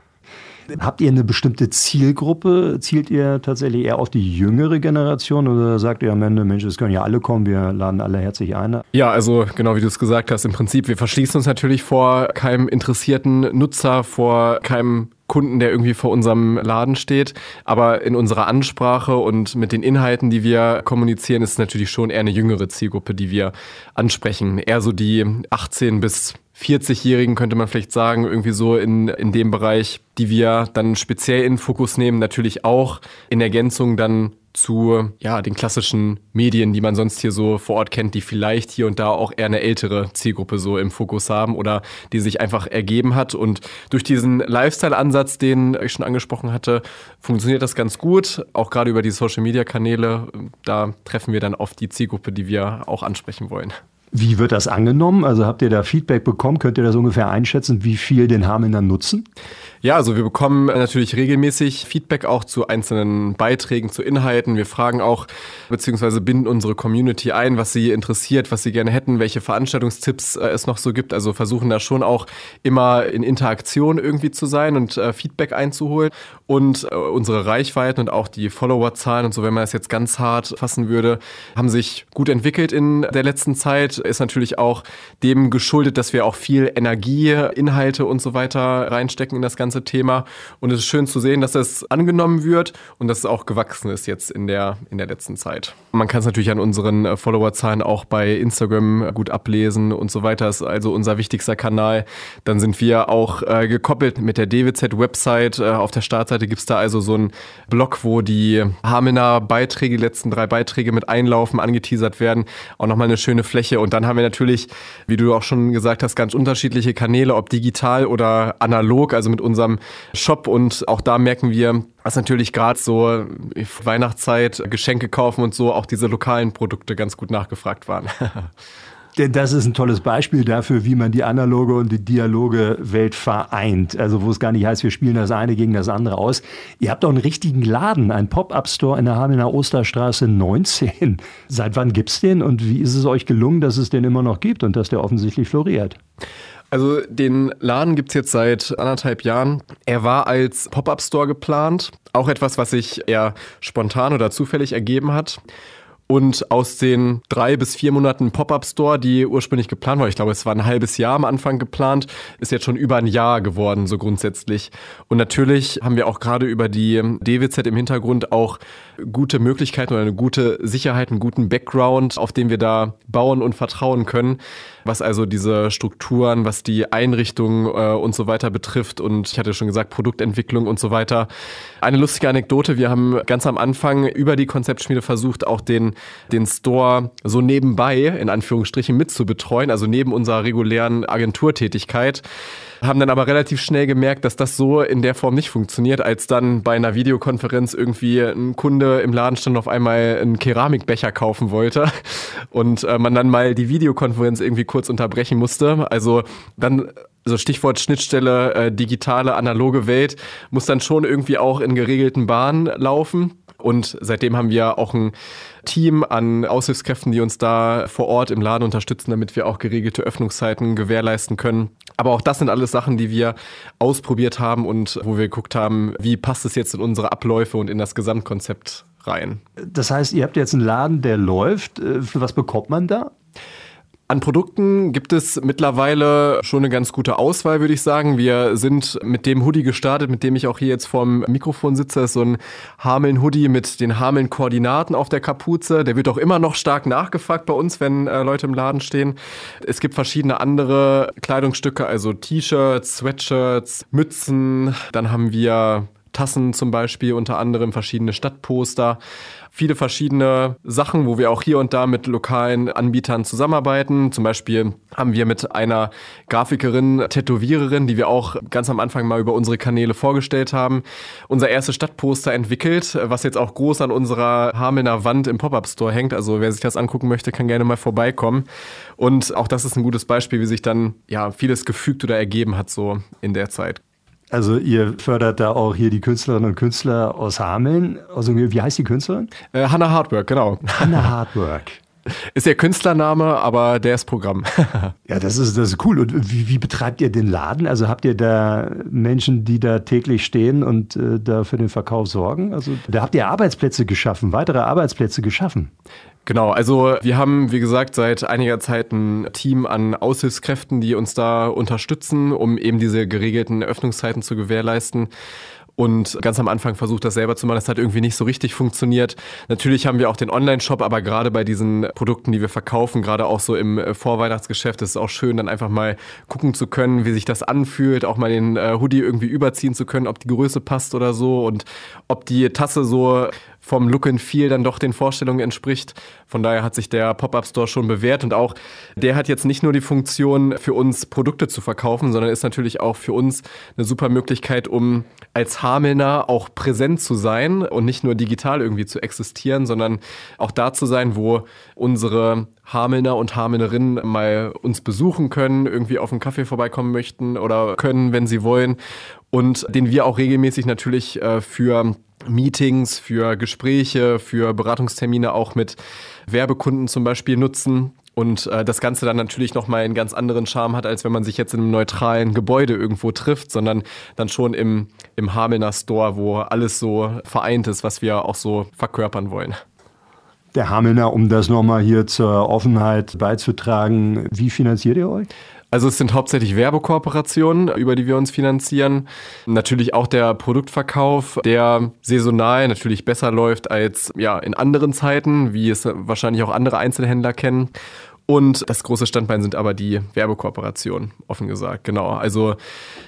Habt ihr eine bestimmte Zielgruppe? Zielt ihr tatsächlich eher auf die jüngere Generation oder sagt ihr am Ende, Mensch, es können ja alle kommen, wir laden alle herzlich ein? Ja, also genau wie du es gesagt hast, im Prinzip, wir verschließen uns natürlich vor keinem interessierten Nutzer, vor keinem Kunden, der irgendwie vor unserem Laden steht. Aber in unserer Ansprache und mit den Inhalten, die wir kommunizieren, ist es natürlich schon eher eine jüngere Zielgruppe, die wir ansprechen. Eher so die 18 bis 40-Jährigen könnte man vielleicht sagen, irgendwie so in, in dem Bereich, die wir dann speziell in Fokus nehmen, natürlich auch in Ergänzung dann zu ja, den klassischen Medien, die man sonst hier so vor Ort kennt, die vielleicht hier und da auch eher eine ältere Zielgruppe so im Fokus haben oder die sich einfach ergeben hat. Und durch diesen Lifestyle-Ansatz, den ich schon angesprochen hatte, funktioniert das ganz gut. Auch gerade über die Social-Media-Kanäle, da treffen wir dann auf die Zielgruppe, die wir auch ansprechen wollen. Wie wird das angenommen? Also habt ihr da Feedback bekommen? Könnt ihr das ungefähr einschätzen, wie viel den Hamelner nutzen? Ja, also wir bekommen natürlich regelmäßig Feedback auch zu einzelnen Beiträgen, zu Inhalten. Wir fragen auch beziehungsweise binden unsere Community ein, was sie interessiert, was sie gerne hätten, welche Veranstaltungstipps äh, es noch so gibt. Also versuchen da schon auch immer in Interaktion irgendwie zu sein und äh, Feedback einzuholen. Und äh, unsere Reichweiten und auch die Followerzahlen und so, wenn man das jetzt ganz hart fassen würde, haben sich gut entwickelt in der letzten Zeit. Ist natürlich auch dem geschuldet, dass wir auch viel Energie, Inhalte und so weiter reinstecken in das Ganze Thema. Und es ist schön zu sehen, dass es angenommen wird und dass es auch gewachsen ist jetzt in der, in der letzten Zeit. Man kann es natürlich an unseren äh, Followerzahlen auch bei Instagram gut ablesen und so weiter. Das ist also unser wichtigster Kanal. Dann sind wir auch äh, gekoppelt mit der DWZ-Website. Äh, auf der Startseite gibt es da also so einen Blog, wo die Hamener Beiträge, die letzten drei Beiträge mit einlaufen, angeteasert werden. Auch nochmal eine schöne Fläche Und dann haben wir natürlich, wie du auch schon gesagt hast, ganz unterschiedliche Kanäle, ob digital oder analog, also mit unserem Shop. Und auch da merken wir, dass natürlich gerade so Weihnachtszeit, Geschenke kaufen und so auch diese lokalen Produkte ganz gut nachgefragt waren. Denn das ist ein tolles Beispiel dafür, wie man die analoge und die dialoge Welt vereint. Also wo es gar nicht heißt, wir spielen das eine gegen das andere aus. Ihr habt auch einen richtigen Laden, einen Pop-Up-Store in der Hamelner Osterstraße 19. Seit wann gibt's den und wie ist es euch gelungen, dass es den immer noch gibt und dass der offensichtlich floriert? Also den Laden gibt's jetzt seit anderthalb Jahren. Er war als Pop-up-Store geplant. Auch etwas, was sich eher spontan oder zufällig ergeben hat. Und aus den drei bis vier Monaten Pop-Up-Store, die ursprünglich geplant war, ich glaube, es war ein halbes Jahr am Anfang geplant, ist jetzt schon über ein Jahr geworden, so grundsätzlich. Und natürlich haben wir auch gerade über die DWZ im Hintergrund auch gute Möglichkeiten oder eine gute Sicherheit, einen guten Background, auf den wir da bauen und vertrauen können, was also diese Strukturen, was die Einrichtungen äh, und so weiter betrifft. Und ich hatte schon gesagt, Produktentwicklung und so weiter. Eine lustige Anekdote, wir haben ganz am Anfang über die Konzeptschmiede versucht, auch den, den Store so nebenbei, in Anführungsstrichen, mitzubetreuen, also neben unserer regulären Agenturtätigkeit haben dann aber relativ schnell gemerkt, dass das so in der Form nicht funktioniert, als dann bei einer Videokonferenz irgendwie ein Kunde im Laden stand auf einmal einen Keramikbecher kaufen wollte und äh, man dann mal die Videokonferenz irgendwie kurz unterbrechen musste. Also dann also Stichwort Schnittstelle äh, digitale, analoge Welt, muss dann schon irgendwie auch in geregelten Bahnen laufen. Und seitdem haben wir auch ein Team an Aushilfskräften, die uns da vor Ort im Laden unterstützen, damit wir auch geregelte Öffnungszeiten gewährleisten können. Aber auch das sind alles Sachen, die wir ausprobiert haben und wo wir geguckt haben, wie passt es jetzt in unsere Abläufe und in das Gesamtkonzept rein. Das heißt, ihr habt jetzt einen Laden, der läuft. Für was bekommt man da? An Produkten gibt es mittlerweile schon eine ganz gute Auswahl, würde ich sagen. Wir sind mit dem Hoodie gestartet, mit dem ich auch hier jetzt vorm Mikrofon sitze. Das ist so ein Hameln-Hoodie mit den Hameln-Koordinaten auf der Kapuze. Der wird auch immer noch stark nachgefragt bei uns, wenn äh, Leute im Laden stehen. Es gibt verschiedene andere Kleidungsstücke, also T-Shirts, Sweatshirts, Mützen. Dann haben wir Tassen zum Beispiel, unter anderem verschiedene Stadtposter viele verschiedene Sachen, wo wir auch hier und da mit lokalen Anbietern zusammenarbeiten. Zum Beispiel haben wir mit einer Grafikerin, Tätowiererin, die wir auch ganz am Anfang mal über unsere Kanäle vorgestellt haben, unser erstes Stadtposter entwickelt, was jetzt auch groß an unserer Hamelner Wand im Pop-Up-Store hängt. Also wer sich das angucken möchte, kann gerne mal vorbeikommen. Und auch das ist ein gutes Beispiel, wie sich dann ja vieles gefügt oder ergeben hat so in der Zeit. Also ihr fördert da auch hier die Künstlerinnen und Künstler aus Hameln. Also wie heißt die Künstlerin? Äh, Hannah Hardwork, genau. Hannah Hardwork. Ist ihr Künstlername, aber der ist Programm. ja, das ist, das ist cool. Und wie, wie, betreibt ihr den Laden? Also habt ihr da Menschen, die da täglich stehen und äh, da für den Verkauf sorgen? Also da habt ihr Arbeitsplätze geschaffen, weitere Arbeitsplätze geschaffen. Genau, also wir haben, wie gesagt, seit einiger Zeit ein Team an Aushilfskräften, die uns da unterstützen, um eben diese geregelten Öffnungszeiten zu gewährleisten und ganz am Anfang versucht, das selber zu machen. Das hat irgendwie nicht so richtig funktioniert. Natürlich haben wir auch den Online-Shop, aber gerade bei diesen Produkten, die wir verkaufen, gerade auch so im äh, Vorweihnachtsgeschäft, ist es auch schön, dann einfach mal gucken zu können, wie sich das anfühlt, auch mal den äh, Hoodie irgendwie überziehen zu können, ob die Größe passt oder so und ob die Tasse so vom Look and Feel dann doch den Vorstellungen entspricht. Von daher hat sich der Pop-Up-Store schon bewährt und auch der hat jetzt nicht nur die Funktion, für uns Produkte zu verkaufen, sondern ist natürlich auch für uns eine super Möglichkeit, um als Hamelner auch präsent zu sein und nicht nur digital irgendwie zu existieren, sondern auch da zu sein, wo unsere Hamelner und Hamelnerinnen mal uns besuchen können, irgendwie auf einen Kaffee vorbeikommen möchten oder können, wenn sie wollen. Und den wir auch regelmäßig natürlich äh, für Meetings, für Gespräche, für Beratungstermine auch mit Werbekunden zum Beispiel nutzen. Und äh, das Ganze dann natürlich nochmal einen ganz anderen Charme hat, als wenn man sich jetzt in einem neutralen Gebäude irgendwo trifft, sondern dann schon im, im Hamelner Store, wo alles so vereint ist, was wir auch so verkörpern wollen. Der Hamelner, um das nochmal hier zur Offenheit beizutragen, wie finanziert ihr euch? Also es sind hauptsächlich Werbekooperationen, über die wir uns finanzieren. Natürlich auch der Produktverkauf, der saisonal natürlich besser läuft als ja in anderen Zeiten, wie es wahrscheinlich auch andere Einzelhändler kennen. Und das große Standbein sind aber die Werbekooperationen, offen gesagt. Genau. Also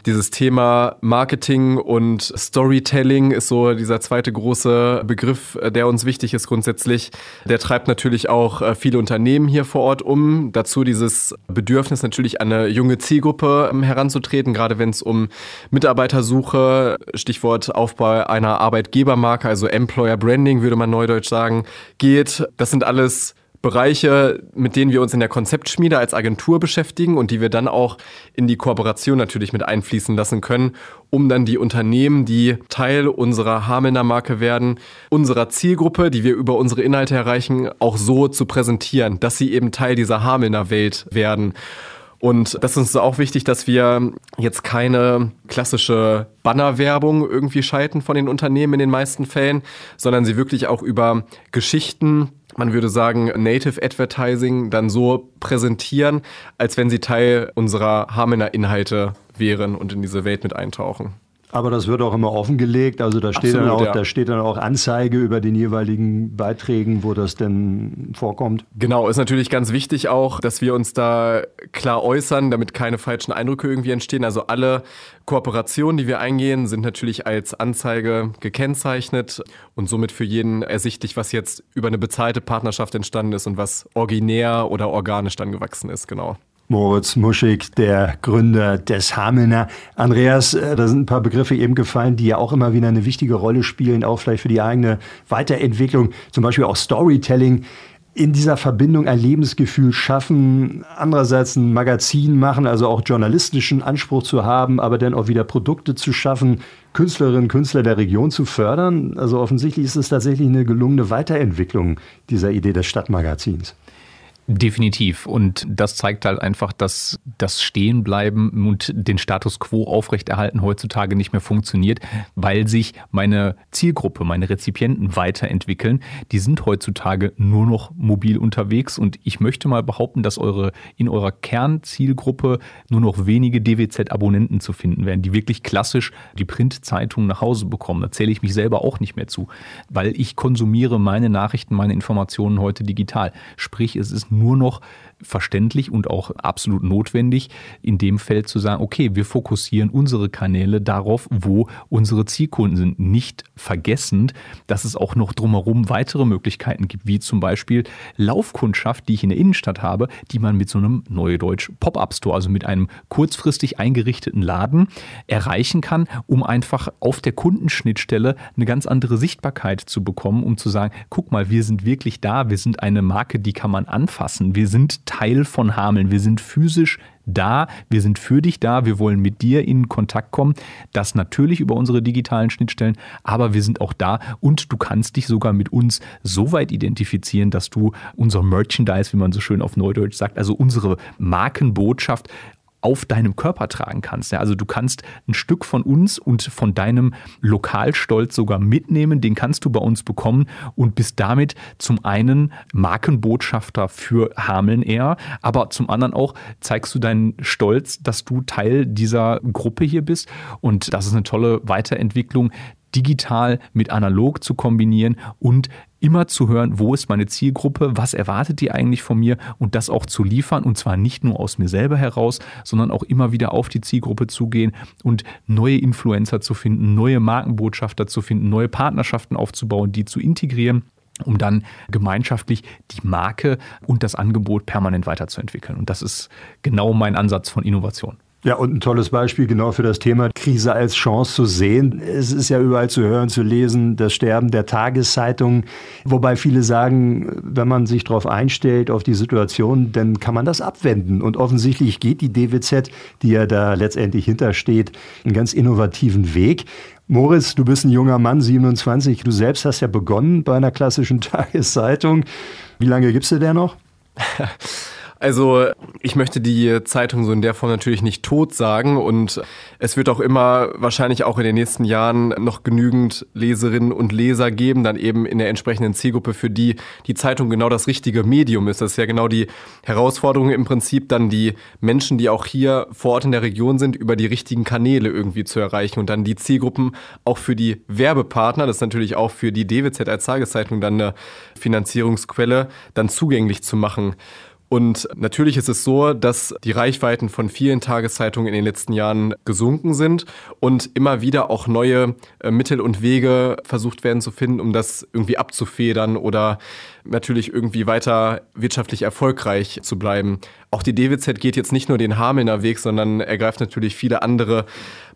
dieses Thema Marketing und Storytelling ist so dieser zweite große Begriff, der uns wichtig ist grundsätzlich. Der treibt natürlich auch äh, viele Unternehmen hier vor Ort um. Dazu dieses Bedürfnis natürlich an eine junge Zielgruppe ähm, heranzutreten, gerade wenn es um Mitarbeitersuche, Stichwort Aufbau einer Arbeitgebermarke, also Employer Branding würde man neudeutsch sagen, geht. Das sind alles Bereiche, mit denen wir uns in der Konzeptschmiede als Agentur beschäftigen und die wir dann auch in die Kooperation natürlich mit einfließen lassen können, um dann die Unternehmen, die Teil unserer Hamelner Marke werden, unserer Zielgruppe, die wir über unsere Inhalte erreichen, auch so zu präsentieren, dass sie eben Teil dieser Hamelner Welt werden. Und das ist uns auch wichtig, dass wir jetzt keine klassische Bannerwerbung irgendwie schalten von den Unternehmen in den meisten Fällen, sondern sie wirklich auch über Geschichten, man würde sagen, Native Advertising dann so präsentieren, als wenn sie Teil unserer Hamener Inhalte wären und in diese Welt mit eintauchen. Aber das wird auch immer offengelegt. Also da steht, Absolut, dann auch, ja. da steht dann auch Anzeige über den jeweiligen Beiträgen, wo das denn vorkommt. Genau, ist natürlich ganz wichtig auch, dass wir uns da klar äußern, damit keine falschen Eindrücke irgendwie entstehen. Also alle Kooperationen, die wir eingehen, sind natürlich als Anzeige gekennzeichnet und somit für jeden ersichtlich, was jetzt über eine bezahlte Partnerschaft entstanden ist und was originär oder organisch dann gewachsen ist. Genau. Moritz Muschig, der Gründer des Hamelner. Andreas, äh, da sind ein paar Begriffe eben gefallen, die ja auch immer wieder eine wichtige Rolle spielen, auch vielleicht für die eigene Weiterentwicklung, zum Beispiel auch Storytelling. In dieser Verbindung ein Lebensgefühl schaffen, andererseits ein Magazin machen, also auch journalistischen Anspruch zu haben, aber dann auch wieder Produkte zu schaffen, Künstlerinnen und Künstler der Region zu fördern. Also offensichtlich ist es tatsächlich eine gelungene Weiterentwicklung dieser Idee des Stadtmagazins. Definitiv. Und das zeigt halt einfach, dass das Stehenbleiben und den Status quo aufrechterhalten heutzutage nicht mehr funktioniert, weil sich meine Zielgruppe, meine Rezipienten weiterentwickeln. Die sind heutzutage nur noch mobil unterwegs und ich möchte mal behaupten, dass eure in eurer Kernzielgruppe nur noch wenige DWZ-Abonnenten zu finden werden, die wirklich klassisch die Printzeitung nach Hause bekommen. Da zähle ich mich selber auch nicht mehr zu, weil ich konsumiere meine Nachrichten, meine Informationen heute digital. Sprich, es ist nur noch verständlich und auch absolut notwendig, in dem Feld zu sagen, okay, wir fokussieren unsere Kanäle darauf, wo unsere Zielkunden sind. Nicht vergessend, dass es auch noch drumherum weitere Möglichkeiten gibt, wie zum Beispiel Laufkundschaft, die ich in der Innenstadt habe, die man mit so einem Neudeutsch Pop-Up-Store, also mit einem kurzfristig eingerichteten Laden erreichen kann, um einfach auf der Kundenschnittstelle eine ganz andere Sichtbarkeit zu bekommen, um zu sagen, guck mal, wir sind wirklich da, wir sind eine Marke, die kann man anfassen, wir sind Teil von Hameln. Wir sind physisch da, wir sind für dich da, wir wollen mit dir in Kontakt kommen. Das natürlich über unsere digitalen Schnittstellen, aber wir sind auch da und du kannst dich sogar mit uns so weit identifizieren, dass du unser Merchandise, wie man so schön auf Neudeutsch sagt, also unsere Markenbotschaft auf deinem Körper tragen kannst. Ja, also du kannst ein Stück von uns und von deinem Lokalstolz sogar mitnehmen, den kannst du bei uns bekommen und bist damit zum einen Markenbotschafter für Hameln eher, aber zum anderen auch zeigst du deinen Stolz, dass du Teil dieser Gruppe hier bist und das ist eine tolle Weiterentwicklung, digital mit analog zu kombinieren und immer zu hören, wo ist meine Zielgruppe, was erwartet die eigentlich von mir und das auch zu liefern und zwar nicht nur aus mir selber heraus, sondern auch immer wieder auf die Zielgruppe zugehen und neue Influencer zu finden, neue Markenbotschafter zu finden, neue Partnerschaften aufzubauen, die zu integrieren um dann gemeinschaftlich die Marke und das Angebot permanent weiterzuentwickeln. Und das ist genau mein Ansatz von Innovation. Ja, und ein tolles Beispiel genau für das Thema Krise als Chance zu sehen. Es ist ja überall zu hören, zu lesen, das Sterben der Tageszeitungen. Wobei viele sagen, wenn man sich darauf einstellt, auf die Situation, dann kann man das abwenden. Und offensichtlich geht die DWZ, die ja da letztendlich hintersteht, einen ganz innovativen Weg. Moritz, du bist ein junger Mann, 27. Du selbst hast ja begonnen bei einer klassischen Tageszeitung. Wie lange gibst du der noch? Also ich möchte die Zeitung so in der Form natürlich nicht tot sagen und es wird auch immer wahrscheinlich auch in den nächsten Jahren noch genügend Leserinnen und Leser geben, dann eben in der entsprechenden Zielgruppe, für die die Zeitung genau das richtige Medium ist. Das ist ja genau die Herausforderung im Prinzip, dann die Menschen, die auch hier vor Ort in der Region sind, über die richtigen Kanäle irgendwie zu erreichen und dann die Zielgruppen auch für die Werbepartner, das ist natürlich auch für die DWZ als Tageszeitung dann eine Finanzierungsquelle, dann zugänglich zu machen. Und natürlich ist es so, dass die Reichweiten von vielen Tageszeitungen in den letzten Jahren gesunken sind und immer wieder auch neue äh, Mittel und Wege versucht werden zu finden, um das irgendwie abzufedern oder natürlich irgendwie weiter wirtschaftlich erfolgreich zu bleiben. Auch die DWZ geht jetzt nicht nur den Hamelner Weg, sondern ergreift natürlich viele andere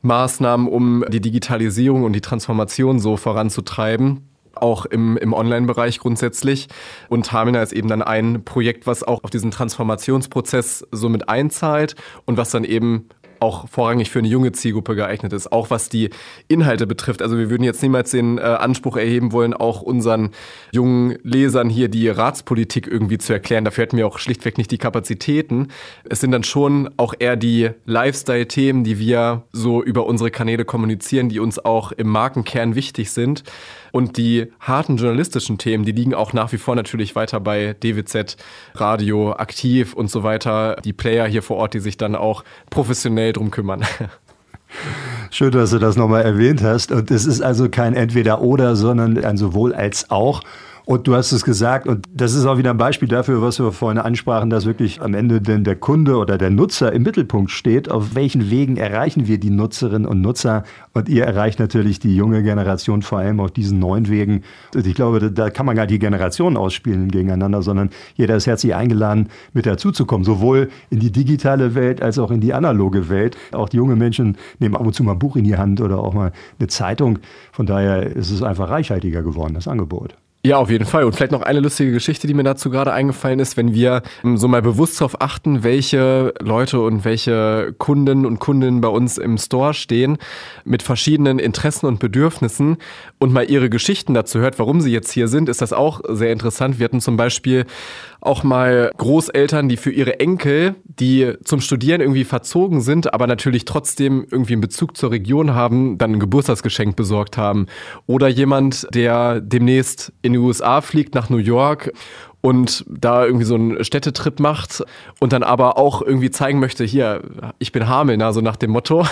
Maßnahmen, um die Digitalisierung und die Transformation so voranzutreiben auch im, im Online-Bereich grundsätzlich. Und Hamelner ist eben dann ein Projekt, was auch auf diesen Transformationsprozess so mit einzahlt und was dann eben auch vorrangig für eine junge Zielgruppe geeignet ist, auch was die Inhalte betrifft. Also wir würden jetzt niemals den äh, Anspruch erheben wollen, auch unseren jungen Lesern hier die Ratspolitik irgendwie zu erklären. Dafür hätten wir auch schlichtweg nicht die Kapazitäten. Es sind dann schon auch eher die Lifestyle-Themen, die wir so über unsere Kanäle kommunizieren, die uns auch im Markenkern wichtig sind. Und die harten journalistischen Themen, die liegen auch nach wie vor natürlich weiter bei DWZ, Radio, Aktiv und so weiter. Die Player hier vor Ort, die sich dann auch professionell drum kümmern. Schön, dass du das nochmal erwähnt hast. Und es ist also kein Entweder-Oder, sondern ein sowohl als auch. Und du hast es gesagt, und das ist auch wieder ein Beispiel dafür, was wir vorhin ansprachen, dass wirklich am Ende denn der Kunde oder der Nutzer im Mittelpunkt steht. Auf welchen Wegen erreichen wir die Nutzerinnen und Nutzer? Und ihr erreicht natürlich die junge Generation vor allem auf diesen neuen Wegen. Und ich glaube, da kann man gar die Generationen ausspielen gegeneinander, sondern jeder ist herzlich eingeladen, mit dazuzukommen, sowohl in die digitale Welt als auch in die analoge Welt. Auch die jungen Menschen nehmen ab und zu mal ein Buch in die Hand oder auch mal eine Zeitung. Von daher ist es einfach reichhaltiger geworden, das Angebot. Ja, auf jeden Fall. Und vielleicht noch eine lustige Geschichte, die mir dazu gerade eingefallen ist, wenn wir ähm, so mal bewusst darauf achten, welche Leute und welche Kunden und Kundinnen bei uns im Store stehen, mit verschiedenen Interessen und Bedürfnissen und mal ihre Geschichten dazu hört, warum sie jetzt hier sind, ist das auch sehr interessant. Wir hatten zum Beispiel auch mal Großeltern, die für ihre Enkel, die zum Studieren irgendwie verzogen sind, aber natürlich trotzdem irgendwie einen Bezug zur Region haben, dann ein Geburtstagsgeschenk besorgt haben. Oder jemand, der demnächst in die USA fliegt, nach New York und da irgendwie so einen Städtetrip macht und dann aber auch irgendwie zeigen möchte, hier, ich bin Hamelner, so nach dem Motto.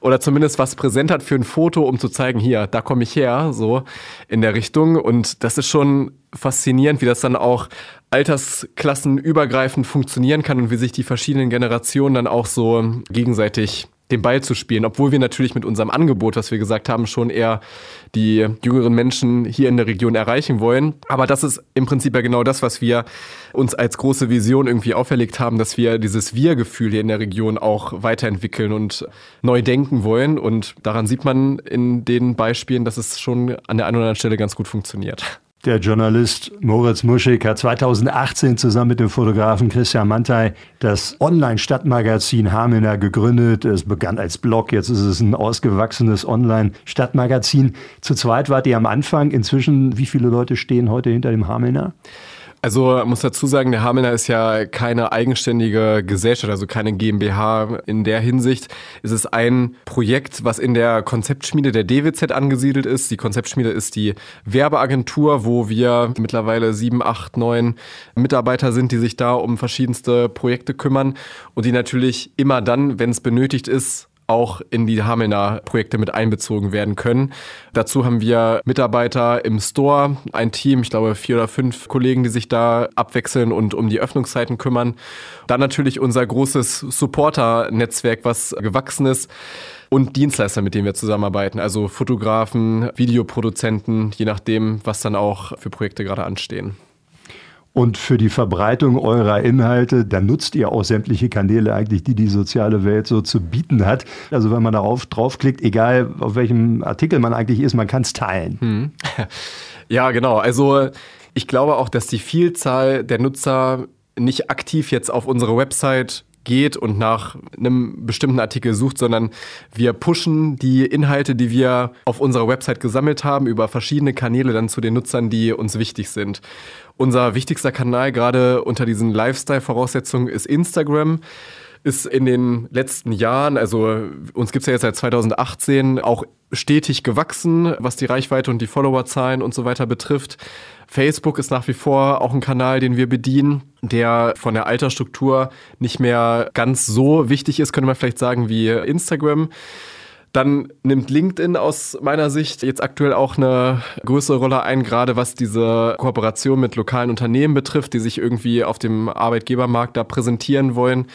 Oder zumindest was präsent hat für ein Foto, um zu zeigen, hier, da komme ich her, so in der Richtung. Und das ist schon faszinierend, wie das dann auch altersklassenübergreifend funktionieren kann und wie sich die verschiedenen Generationen dann auch so gegenseitig den Ball zu spielen, obwohl wir natürlich mit unserem Angebot, was wir gesagt haben, schon eher die jüngeren Menschen hier in der Region erreichen wollen. Aber das ist im Prinzip ja genau das, was wir uns als große Vision irgendwie auferlegt haben, dass wir dieses Wir-Gefühl hier in der Region auch weiterentwickeln und neu denken wollen. Und daran sieht man in den Beispielen, dass es schon an der einen oder anderen Stelle ganz gut funktioniert. Der Journalist Moritz Muschig hat 2018 zusammen mit dem Fotografen Christian Mantei das Online-Stadtmagazin Hamelner gegründet. Es begann als Blog, jetzt ist es ein ausgewachsenes Online-Stadtmagazin. Zu zweit wart ihr am Anfang. Inzwischen, wie viele Leute stehen heute hinter dem Hamelner? Also muss dazu sagen, der Hamelner ist ja keine eigenständige Gesellschaft, also keine GmbH. In der Hinsicht ist es ein Projekt, was in der Konzeptschmiede der DWZ angesiedelt ist. Die Konzeptschmiede ist die Werbeagentur, wo wir mittlerweile sieben, acht, neun Mitarbeiter sind, die sich da um verschiedenste Projekte kümmern und die natürlich immer dann, wenn es benötigt ist, auch in die Hamelner Projekte mit einbezogen werden können. Dazu haben wir Mitarbeiter im Store, ein Team, ich glaube vier oder fünf Kollegen, die sich da abwechseln und um die Öffnungszeiten kümmern. Dann natürlich unser großes Supporter-Netzwerk, was gewachsen ist und Dienstleister, mit denen wir zusammenarbeiten, also Fotografen, Videoproduzenten, je nachdem, was dann auch für Projekte gerade anstehen. Und für die Verbreitung eurer Inhalte, da nutzt ihr auch sämtliche Kanäle eigentlich, die die soziale Welt so zu bieten hat. Also wenn man darauf draufklickt, egal auf welchem Artikel man eigentlich ist, man kann es teilen. Hm. Ja, genau. Also ich glaube auch, dass die Vielzahl der Nutzer nicht aktiv jetzt auf unsere Website geht und nach einem bestimmten Artikel sucht, sondern wir pushen die Inhalte, die wir auf unserer Website gesammelt haben, über verschiedene Kanäle dann zu den Nutzern, die uns wichtig sind. Unser wichtigster Kanal gerade unter diesen Lifestyle-Voraussetzungen ist Instagram ist in den letzten Jahren, also uns gibt es ja jetzt seit 2018, auch stetig gewachsen, was die Reichweite und die Followerzahlen und so weiter betrifft. Facebook ist nach wie vor auch ein Kanal, den wir bedienen, der von der Altersstruktur nicht mehr ganz so wichtig ist, könnte man vielleicht sagen, wie Instagram. Dann nimmt LinkedIn aus meiner Sicht jetzt aktuell auch eine größere Rolle ein, gerade was diese Kooperation mit lokalen Unternehmen betrifft, die sich irgendwie auf dem Arbeitgebermarkt da präsentieren wollen.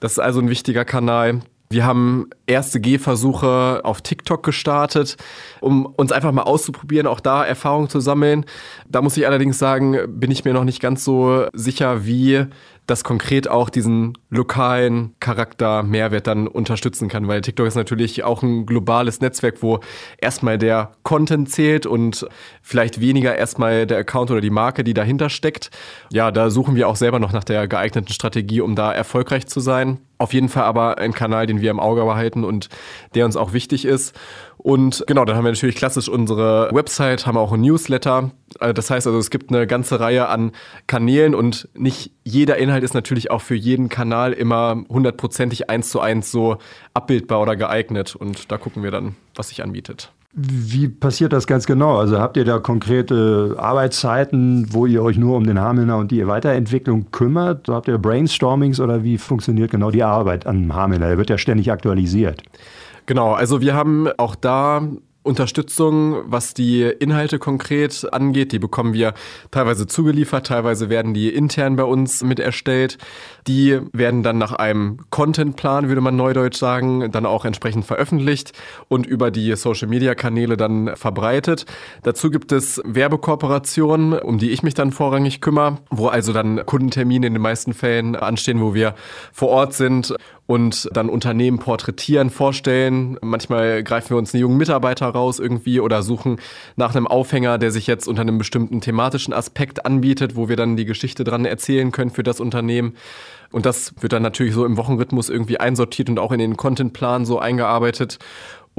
Das ist also ein wichtiger Kanal. Wir haben erste Gehversuche auf TikTok gestartet, um uns einfach mal auszuprobieren, auch da Erfahrungen zu sammeln. Da muss ich allerdings sagen, bin ich mir noch nicht ganz so sicher, wie das konkret auch diesen lokalen Charakter Mehrwert dann unterstützen kann, weil TikTok ist natürlich auch ein globales Netzwerk, wo erstmal der Content zählt und vielleicht weniger erstmal der Account oder die Marke, die dahinter steckt. Ja, da suchen wir auch selber noch nach der geeigneten Strategie, um da erfolgreich zu sein. Auf jeden Fall aber ein Kanal, den wir im Auge behalten und der uns auch wichtig ist. Und genau, dann haben wir natürlich klassisch unsere Website, haben auch ein Newsletter. Äh, das heißt also, es gibt eine ganze Reihe an Kanälen und nicht jeder Inhalt ist natürlich auch für jeden Kanal immer hundertprozentig eins zu eins so abbildbar oder geeignet. Und da gucken wir dann, was sich anbietet. Wie passiert das ganz genau? Also habt ihr da konkrete Arbeitszeiten, wo ihr euch nur um den Hamelner und die Weiterentwicklung kümmert? Habt ihr Brainstormings oder wie funktioniert genau die Arbeit an Hamelner? Der wird ja ständig aktualisiert. Genau, also wir haben auch da Unterstützung, was die Inhalte konkret angeht. Die bekommen wir teilweise zugeliefert, teilweise werden die intern bei uns mit erstellt. Die werden dann nach einem Contentplan, würde man neudeutsch sagen, dann auch entsprechend veröffentlicht und über die Social-Media-Kanäle dann verbreitet. Dazu gibt es Werbekooperationen, um die ich mich dann vorrangig kümmere, wo also dann Kundentermine in den meisten Fällen anstehen, wo wir vor Ort sind und dann Unternehmen porträtieren, vorstellen. Manchmal greifen wir uns einen jungen Mitarbeiter raus irgendwie oder suchen nach einem Aufhänger, der sich jetzt unter einem bestimmten thematischen Aspekt anbietet, wo wir dann die Geschichte dran erzählen können für das Unternehmen. Und das wird dann natürlich so im Wochenrhythmus irgendwie einsortiert und auch in den Contentplan so eingearbeitet.